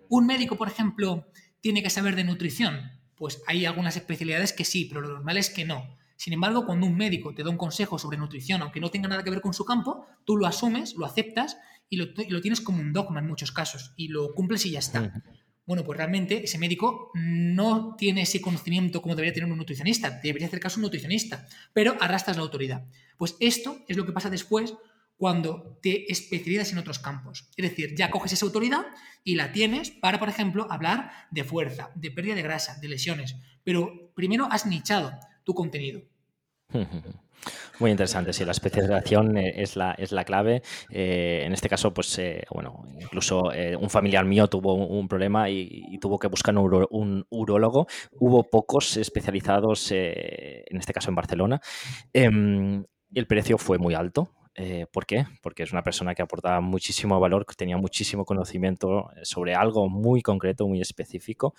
Un médico, por ejemplo, tiene que saber de nutrición. Pues hay algunas especialidades que sí, pero lo normal es que no. Sin embargo, cuando un médico te da un consejo sobre nutrición, aunque no tenga nada que ver con su campo, tú lo asumes, lo aceptas y lo, tienes como un dogma en muchos casos y lo cumples y ya está. Bueno, pues realmente ese médico no tiene ese conocimiento como debería tener un nutricionista, debería hacer caso un nutricionista, pero arrastras la autoridad. Pues esto es lo que pasa después cuando te especializas en otros campos. Es decir, ya coges esa autoridad y la tienes para, por ejemplo, hablar de fuerza, de pérdida de grasa, de lesiones, pero primero has nichado tu contenido. Muy interesante, sí, la especialización eh, es la, es la clave. Eh, en este caso, pues, eh, bueno, incluso un familiar mío tuvo un, problema y, tuvo que buscar un, urólogo. Hubo pocos especializados, en este caso en Barcelona. Em, el precio fue muy alto, ¿Por qué? Porque es una persona que aportaba muchísimo valor, que tenía muchísimo conocimiento sobre algo muy concreto, muy específico.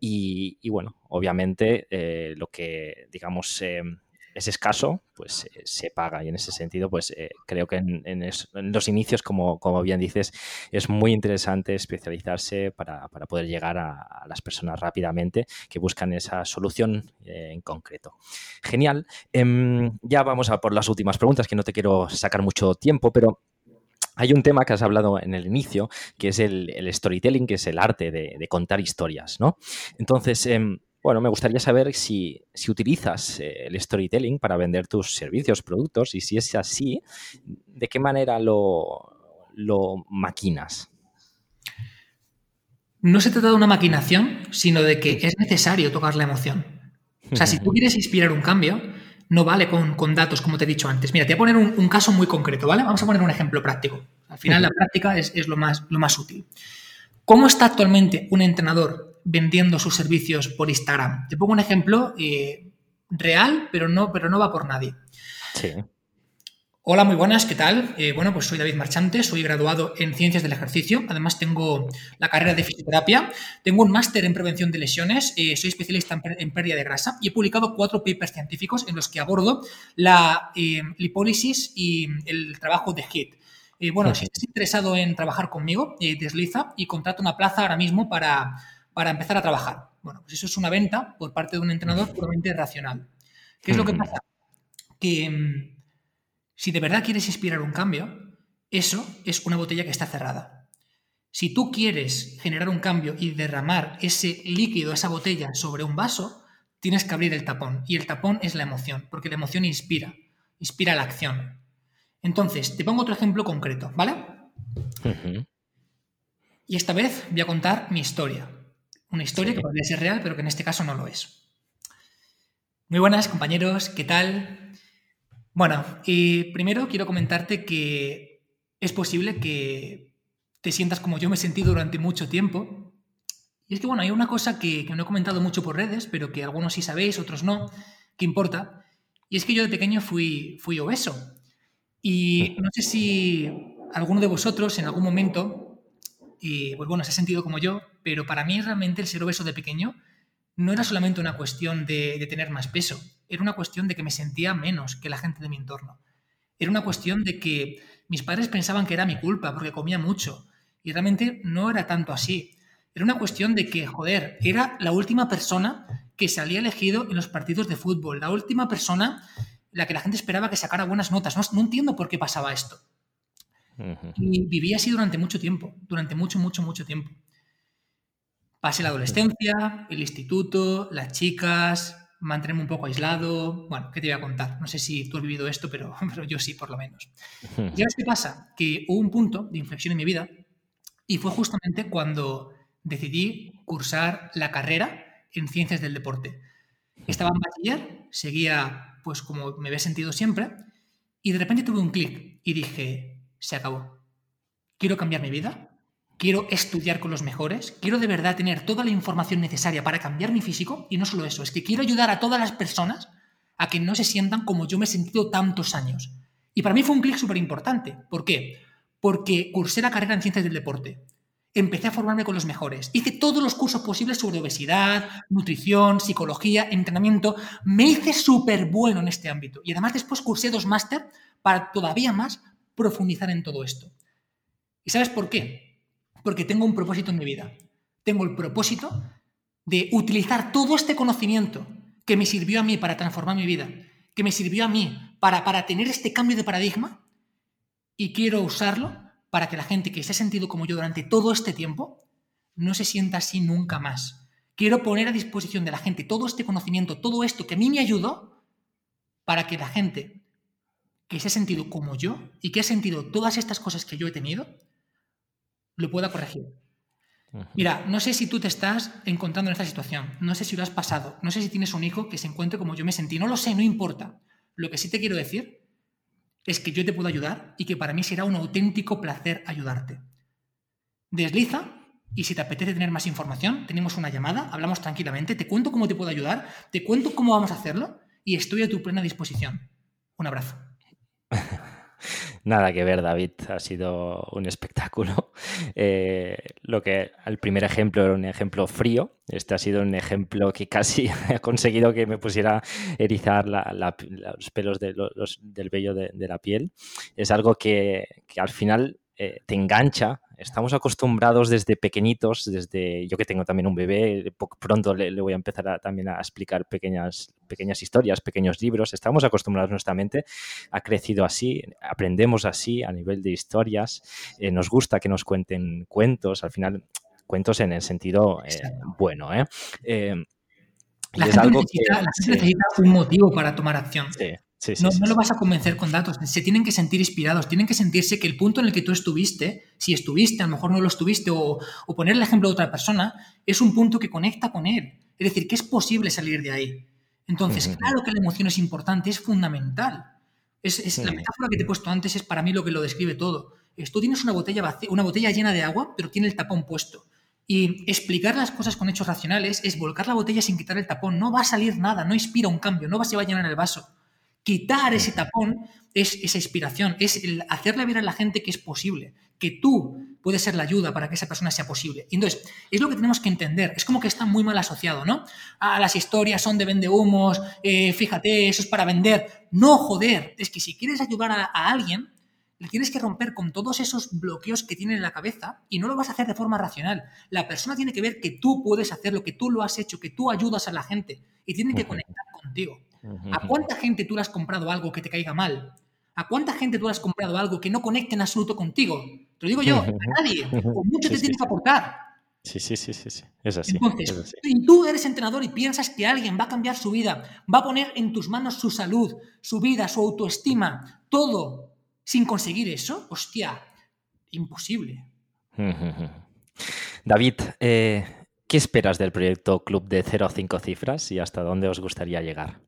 Y, y bueno, obviamente lo que, digamos, em, es escaso, pues eh, se paga. Y en ese sentido, pues eh, creo que en, los inicios, como, como, bien dices, es muy interesante especializarse para, poder llegar a, las personas rápidamente que buscan esa solución eh, en concreto. Genial. Em, ya vamos a por las últimas preguntas, que no te quiero sacar mucho tiempo, pero hay un tema que has hablado en el inicio, que es el, storytelling, que es el arte de, de contar historias, ¿no? Entonces, em, bueno, me gustaría saber si, utilizas eh, el storytelling para vender tus servicios, productos, y si es así, ¿de qué manera lo, maquinas? No se trata de una maquinación, sino de que es necesario tocar la emoción. O sea, si tú quieres inspirar un cambio, no vale con, datos, como te he dicho antes. Mira, te voy a poner un, caso muy concreto, ¿vale? Vamos a poner un ejemplo práctico. Al final, la práctica es, lo, más, lo más útil. ¿Cómo está actualmente un entrenador vendiendo sus servicios por Instagram. Te pongo un ejemplo eh, real, pero no, pero no va por nadie. Sí. Hola, muy buenas, ¿qué tal? Eh, bueno, pues soy David Marchante, soy graduado en Ciencias del Ejercicio, además tengo la carrera de fisioterapia, tengo un máster en prevención de lesiones, eh, soy especialista en, pérdida de grasa y he publicado cuatro papers científicos en los que abordo la lipólisis y el trabajo de HIT. bueno, si estás interesado en trabajar conmigo, desliza y contrata una plaza ahora mismo para para empezar a trabajar. Bueno, pues eso es una venta por parte de un entrenador puramente racional. ¿Qué es lo que pasa? Que mm, si de verdad quieres inspirar un cambio, eso es una botella que está cerrada. Si tú quieres generar un cambio y derramar ese líquido, esa botella sobre un vaso, tienes que abrir el tapón. Y el tapón es la emoción, porque la emoción inspira, inspira la acción. Entonces, te pongo otro ejemplo concreto, ¿vale? Y esta vez voy a contar mi historia. Una historia que podría ser real, pero que en este caso no lo es. Muy buenas, compañeros, ¿qué tal? Bueno, y primero quiero comentarte que es posible que te sientas como yo me he sentido durante mucho tiempo. Y es que, bueno, hay una cosa que, no he comentado mucho por redes, pero que algunos sí sabéis, otros no, que importa. Y es que yo de pequeño fui, fui obeso. Y no sé si alguno de vosotros en algún momento y pues bueno, se ha sentido como yo, pero para mí realmente el ser obeso de pequeño no era solamente una cuestión de, tener más peso, era una cuestión de que me sentía menos que la gente de mi entorno. Era una cuestión de que mis padres pensaban que era mi culpa porque comía mucho y realmente no era tanto así. Era una cuestión de que, joder, era la última persona que se había elegido en los partidos de fútbol, la última persona la que la gente esperaba que sacara buenas notas. no entiendo por qué pasaba esto. Y viví así durante mucho tiempo, durante mucho, mucho, mucho tiempo. Pasé la adolescencia, el instituto, las chicas, mantenerme un poco aislado. Bueno, ¿qué te voy a contar? No sé si tú has vivido esto, pero, pero yo sí, por lo menos. ¿Y ahora qué pasa? Que hubo un punto de inflexión en mi vida y fue justamente cuando decidí cursar la carrera en ciencias del deporte. Estaba en bachiller, seguía pues como me había sentido siempre, y de repente tuve un clic y dije, se acabó. Quiero cambiar mi vida, quiero estudiar con los mejores, quiero de verdad tener toda la información necesaria para cambiar mi físico y no solo eso, es que quiero ayudar a todas las personas a que no se sientan como yo me he sentido tantos años. Y para mí fue un clic súper importante. ¿Por qué? Porque cursé la carrera en ciencias del deporte. Empecé a formarme con los mejores. Hice todos los cursos posibles sobre obesidad, nutrición, psicología, entrenamiento. Me hice súper bueno en este ámbito. Y además después cursé dos máster para todavía más profundizar en todo esto. ¿Y sabes por qué? Porque tengo un propósito en mi vida. Tengo el propósito de utilizar todo este conocimiento que me sirvió a mí para transformar mi vida, que me sirvió a mí para, para tener este cambio de paradigma y quiero usarlo para que la gente que se ha sentido como yo durante todo este tiempo no se sienta así nunca más. Quiero poner a disposición de la gente todo este conocimiento, todo esto que a mí me ayudó, para que la gente que se ha sentido como yo y que ha sentido todas estas cosas que yo he tenido, lo pueda corregir. Mira, no sé si tú te estás encontrando en esta situación, no sé si lo has pasado, no sé si tienes un hijo que se encuentre como yo me sentí, no lo sé, no importa. Lo que sí te quiero decir es que yo te puedo ayudar y que para mí será un auténtico placer ayudarte. Desliza y si te apetece tener más información, tenemos una llamada, hablamos tranquilamente, te cuento cómo te puedo ayudar, te cuento cómo vamos a hacerlo y estoy a tu plena disposición. Un abrazo. Nada que ver, David. Ha sido un espectáculo. Eh, lo que el primer ejemplo era un ejemplo frío. Este ha sido un ejemplo que casi ha conseguido que me pusiera erizar los pelos del vello de, la piel. Es algo que, que al final eh, te engancha. Estamos acostumbrados desde pequeñitos, desde yo que tengo también un bebé, pronto le, voy a empezar también a explicar pequeñas, pequeñas historias, pequeños libros. Estamos acostumbrados, nuestra mente ha crecido así, aprendemos así a nivel de historias, eh, nos gusta que nos cuenten cuentos, al final cuentos en el sentido eh, bueno. la, gente necesita, un motivo para tomar acción. Sí no, lo vas a convencer con datos, se tienen que sentir inspirados, tienen que sentirse que el punto en el que tú estuviste, si estuviste, a lo mejor no lo estuviste, o, poner el ejemplo de otra persona, es un punto que conecta con él. Es decir, que es posible salir de ahí. Entonces, claro que la emoción es importante, es fundamental. Es, La metáfora que te he puesto antes es para mí lo que lo describe todo. tú tienes una botella, una botella llena de agua, pero tiene el tapón puesto. Y explicar las cosas con hechos racionales es volcar la botella sin quitar el tapón. No va a salir nada, no inspira un cambio, no va, se va a llenar el vaso. Quitar ese tapón es esa inspiración, es hacerle ver a la gente que es posible, que tú puedes ser la ayuda para que esa persona sea posible. Y entonces, es lo que tenemos que entender. Es como que está muy mal asociado, ¿no? Ah, las historias son de vende humos, eh, fíjate, eso es para vender. No, joder, es que si quieres ayudar a, a alguien, le tienes que romper con todos esos bloqueos que tiene en la cabeza y no lo vas a hacer de forma racional. La persona tiene que ver que tú puedes hacerlo, que tú lo has hecho, que tú ayudas a la gente y tiene que conectar contigo. ¿A cuánta gente tú le has comprado algo que te caiga mal? ¿A cuánta gente tú le has comprado algo que no conecte en absoluto contigo? Te lo digo yo, a nadie. Con mucho te tienes que aportar. Sí, sí, sí, sí, Es así. Entonces, si tú eres entrenador y piensas que alguien va a cambiar su vida, va a poner en tus manos su salud, su vida, su autoestima, todo, sin conseguir eso, hostia, imposible. David, eh, ¿qué esperas del proyecto Club de 0 a 5 cifras y hasta dónde os gustaría llegar?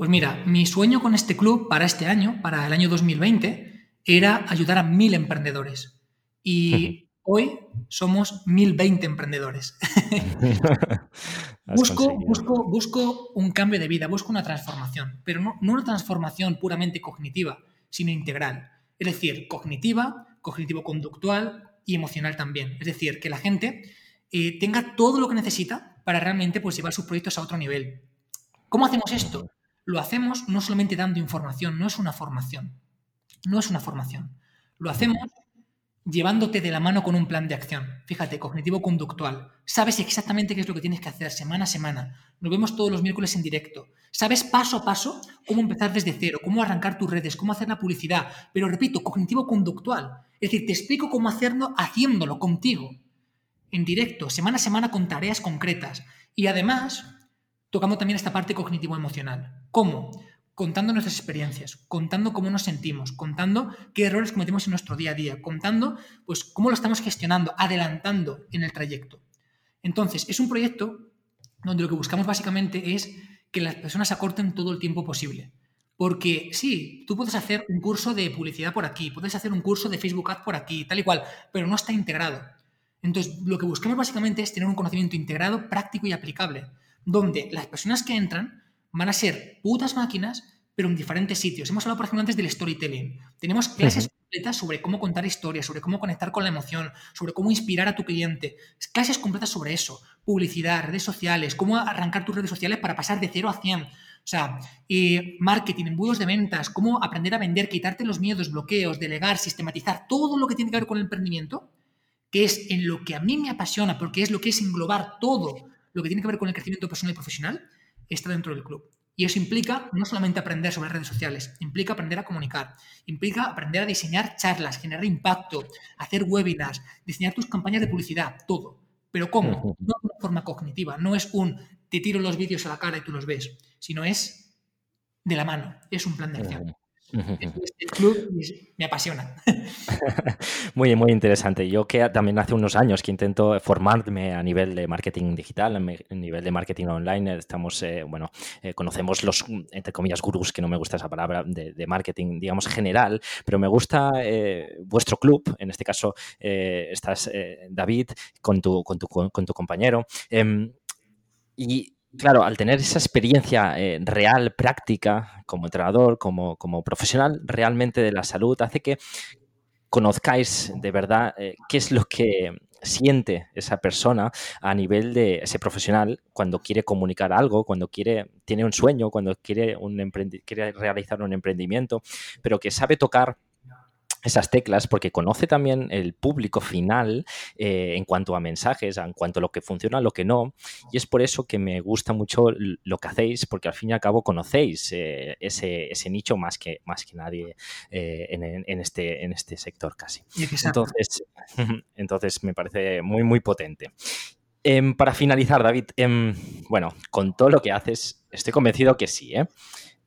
Pues mira, mi sueño con este club para este año, para el año 2020, era ayudar a mil emprendedores. Y hoy somos 1020 emprendedores. busco, busco, busco, un cambio de vida, busco una transformación, pero no, una transformación puramente cognitiva, sino integral. Es decir, cognitiva, cognitivo-conductual y emocional también. Es decir, que la gente eh, tenga todo lo que necesita para realmente pues, llevar sus proyectos a otro nivel. ¿Cómo hacemos esto? Lo hacemos no solamente dando información, no es una formación. No es una formación. Lo hacemos llevándote de la mano con un plan de acción. Fíjate, cognitivo-conductual. Sabes exactamente qué es lo que tienes que hacer semana a semana. Nos vemos todos los miércoles en directo. Sabes paso a paso cómo empezar desde cero, cómo arrancar tus redes, cómo hacer la publicidad. Pero repito, cognitivo-conductual. Es decir, te explico cómo hacerlo haciéndolo contigo. En directo, semana a semana con tareas concretas. Y además, tocando también esta parte cognitivo-emocional. ¿Cómo? Contando nuestras experiencias, contando cómo nos sentimos, contando qué errores cometemos en nuestro día a día, contando pues cómo lo estamos gestionando, adelantando en el trayecto. Entonces, es un proyecto donde lo que buscamos básicamente es que las personas acorten todo el tiempo posible. Porque sí, tú puedes hacer un curso de publicidad por aquí, puedes hacer un curso de Facebook Ads por aquí, tal y cual, pero no está integrado. Entonces, lo que buscamos básicamente es tener un conocimiento integrado, práctico y aplicable, donde las personas que entran van a ser putas máquinas, pero en diferentes sitios. Hemos hablado, por ejemplo, antes del storytelling. Tenemos clases completas sobre cómo contar historias, sobre cómo conectar con la emoción, sobre cómo inspirar a tu cliente. Clases completas sobre eso. Publicidad, redes sociales, cómo arrancar tus redes sociales para pasar de 0 a 100. O sea, eh, marketing, embudos de ventas, cómo aprender a vender, quitarte los miedos, bloqueos, delegar, sistematizar, todo lo que tiene que ver con el emprendimiento que es en lo que a mí me apasiona, porque es lo que es englobar todo lo que tiene que ver con el crecimiento personal y profesional, está dentro del club. Y eso implica no solamente aprender sobre redes sociales, implica aprender a comunicar, implica aprender a diseñar charlas, generar impacto, hacer webinars, diseñar tus campañas de publicidad, todo. Pero ¿cómo? No de una forma cognitiva, no es un te tiro los vídeos a la cara y tú los ves, sino es de la mano, es un plan de acción. El club me apasiona. Muy, muy interesante. Yo que también hace unos años que intento formarme a nivel de marketing digital, a nivel de marketing online, estamos, eh, bueno, eh, conocemos los, entre comillas, gurús, que no me gusta esa palabra, de, marketing, digamos, general, pero me gusta eh, vuestro club, en este caso estás, David, con tu, con tu, con tu compañero. Em, y claro, al tener esa experiencia eh, real, práctica, como entrenador, como, como, profesional realmente de la salud, hace que conozcáis de verdad eh, qué es lo que siente esa persona a nivel de ese profesional cuando quiere comunicar algo, cuando quiere, tiene un sueño, cuando quiere, un quiere realizar un emprendimiento, pero que sabe tocar esas teclas porque conoce también el público final eh, en cuanto a mensajes, en cuanto a lo que funciona, lo que no. Y es por eso que me gusta mucho lo que hacéis, porque al fin y al cabo conocéis eh, ese, ese, nicho más que, más que nadie eh, en, este, en este sector casi. Entonces, entonces me parece muy, muy potente. Em, para finalizar, David, em, bueno, con todo lo que haces, estoy convencido que sí, ¿eh?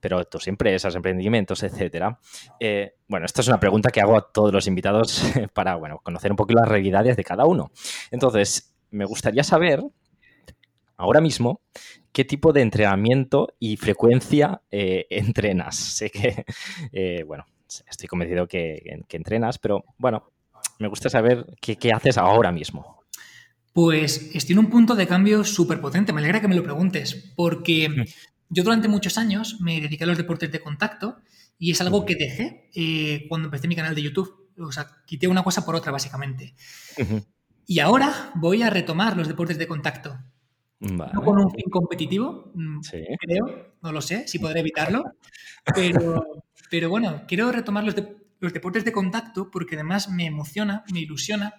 Pero tus empresas, emprendimientos, etcétera. Eh, bueno, esta es una pregunta que hago a todos los invitados para bueno, conocer un poco las realidades de cada uno. Entonces, me gustaría saber ahora mismo qué tipo de entrenamiento y frecuencia eh, entrenas. Sé que, eh, bueno, estoy convencido que, entrenas, pero bueno, me gusta saber qué, qué haces ahora mismo. Pues estoy en un punto de cambio súper potente. Me alegra que me lo preguntes, porque mm. Yo durante muchos años me dediqué a los deportes de contacto y es algo que dejé eh, cuando empecé mi canal de YouTube. O sea, quité una cosa por otra, básicamente. Y ahora voy a retomar los deportes de contacto. No con un fin competitivo, mm, creo, no lo sé, si podré evitarlo. Pero, pero bueno, quiero retomar los, los, deportes de contacto porque además me emociona, me ilusiona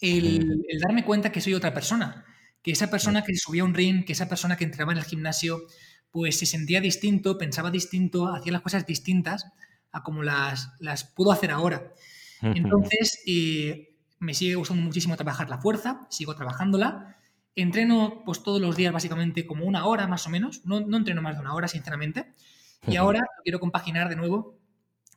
el, el darme cuenta que soy otra persona. Que esa persona que subía un ring, que esa persona que entraba en el gimnasio, pues se sentía distinto, pensaba distinto, hacía las cosas distintas a como las, las pudo hacer ahora. Entonces, eh, me sigue gustando muchísimo trabajar la fuerza, sigo trabajándola. Entreno pues todos los días básicamente como una hora más o menos, no, no entreno más de una hora sinceramente. Y ahora lo quiero compaginar de nuevo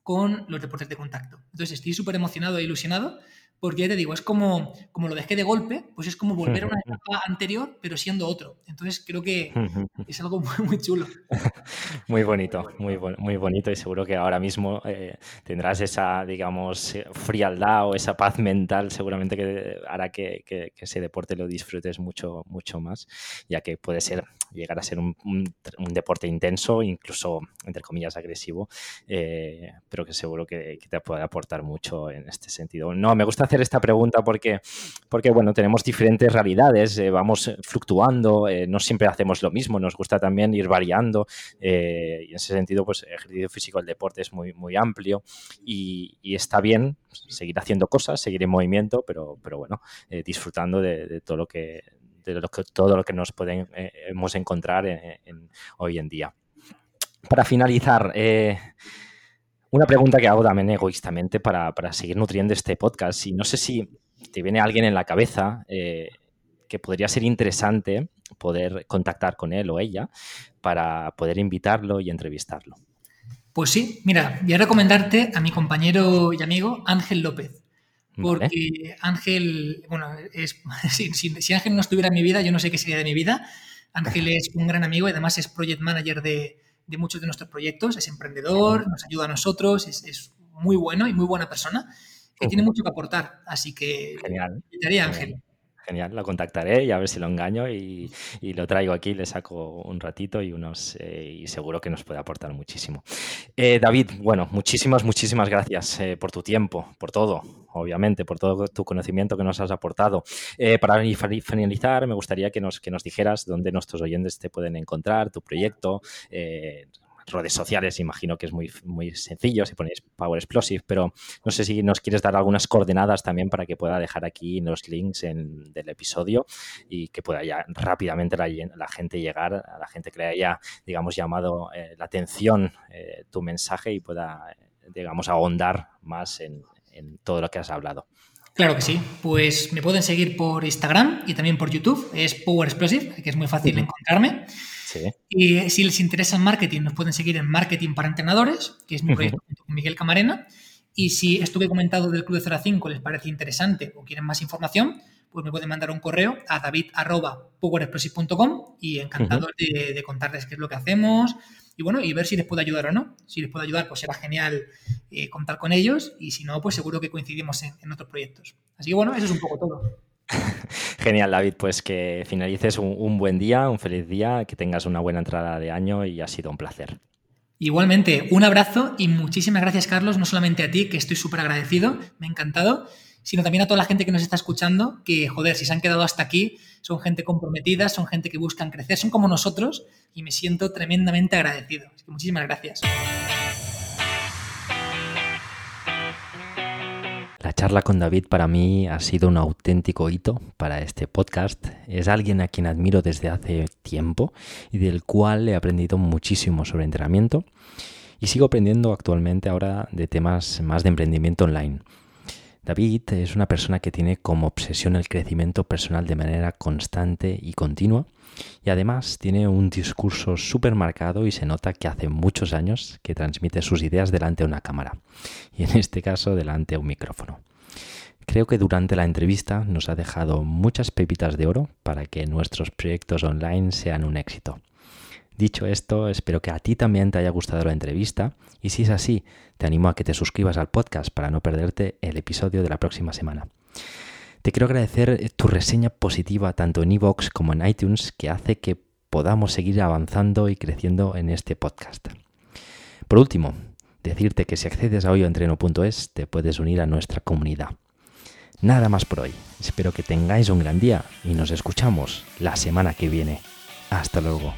con los deportes de contacto. Entonces estoy súper emocionado e ilusionado porque ya te digo, es como, como lo dejé de golpe, pues es como volver a una etapa anterior, pero siendo otro. Entonces creo que es algo muy, muy chulo. Muy bonito, muy, muy bonito y seguro que ahora mismo eh, tendrás esa, digamos, eh, frialdad o esa paz mental seguramente que hará que, que, ese deporte lo disfrutes mucho, mucho más, ya que puede ser, llegar a ser un, un, deporte intenso, incluso, entre comillas, agresivo, eh, pero que seguro que, que te puede aportar mucho en este sentido. No, me gusta hacer esta pregunta porque, porque bueno, tenemos diferentes realidades, eh, vamos fluctuando, eh, no siempre hacemos lo mismo, nos gusta también ir variando eh, y en ese sentido, pues el ejercicio físico, el deporte es muy, muy amplio y, está bien seguir haciendo cosas, seguir en movimiento, pero, pero bueno, disfrutando de, todo lo que de lo que, todo lo que nos podemos encontrar hoy en día. Para finalizar, una pregunta que hago también egoístamente para, seguir nutriendo este podcast. Y no sé si te viene alguien en la cabeza eh, que podría ser interesante poder contactar con él o ella para poder invitarlo y entrevistarlo. Pues sí, mira, voy a recomendarte a mi compañero y amigo Ángel López. Porque Ángel, bueno, es, si, si, Ángel no estuviera en mi vida, yo no sé qué sería de mi vida. Ángel es un gran amigo y además es project manager de, de muchos de nuestros proyectos, es emprendedor, nos ayuda a nosotros, es, muy bueno y muy buena persona. que tiene mucho que aportar. Así que Genial. invitaría Ángel. Genial, lo contactaré y a ver si lo engaño y, lo traigo aquí, le saco un ratito y unos eh, y seguro que nos puede aportar muchísimo. Eh, David, bueno, muchísimas, muchísimas gracias eh, por tu tiempo, por todo, obviamente, por todo tu conocimiento que nos has aportado. Para finalizar, me gustaría que nos, que nos dijeras dónde nuestros oyentes te pueden encontrar, tu proyecto, redes sociales, imagino que es muy, muy sencillo si ponéis Power Explosive, pero no sé si nos quieres dar algunas coordenadas también para que pueda dejar aquí los links en, del episodio y que pueda ya rápidamente la, gente llegar, a la gente que le haya, digamos, llamado eh, la atención eh, tu mensaje y pueda, digamos, ahondar más en todo lo que has hablado. Claro que sí. Pues me pueden seguir por Instagram y también por YouTube. Es Power Explosive, que es muy fácil uh -huh. encontrarme. Sí. Y si les interesa el marketing, nos pueden seguir en Marketing para Entrenadores, que es mi proyecto uh -huh. con Miguel Camarena. Y si esto que he comentado del Club de 0 a 5 les parece interesante o quieren más información, pues me pueden mandar un correo a david.powerexplosive.com y encantado uh -huh. de, de, contarles qué es lo que hacemos y bueno, y ver si les puedo ayudar o no. Si les puedo ayudar, pues será genial eh, contar con ellos y si no, pues seguro que coincidimos en, en otros proyectos. Así que bueno, eso es un poco todo. Genial, David. Pues que finalices un, un, buen día, un feliz día, que tengas una buena entrada de año y ha sido un placer. Igualmente, un abrazo y muchísimas gracias, Carlos, no solamente a ti, que estoy súper agradecido, me ha encantado, sino también a toda la gente que nos está escuchando, que, joder, si se han quedado hasta aquí, son gente comprometida, son gente que buscan crecer, son como nosotros y me siento tremendamente agradecido. Así que muchísimas gracias. La charla con David para mí ha sido un auténtico hito para este podcast. Es alguien a quien admiro desde hace tiempo y del cual he aprendido muchísimo sobre entrenamiento y sigo aprendiendo actualmente ahora de temas más de emprendimiento online. David es una persona que tiene como obsesión el crecimiento personal de manera constante y continua y además tiene un discurso súper marcado y se nota que hace muchos años que transmite sus ideas delante de una cámara y en este caso delante de un micrófono. Creo que durante la entrevista nos ha dejado muchas pepitas de oro para que nuestros proyectos online sean un éxito. Dicho esto, espero que a ti también te haya gustado la entrevista y si es así, te animo a que te suscribas al podcast para no perderte el episodio de la próxima semana. Te quiero agradecer tu reseña positiva tanto en iVoox como en iTunes que hace que podamos seguir avanzando y creciendo en este podcast. Por último, decirte que si accedes a hoyoentreno.es te puedes unir a nuestra comunidad. Nada más por hoy. Espero que tengáis un gran día y nos escuchamos la semana que viene. Hasta luego.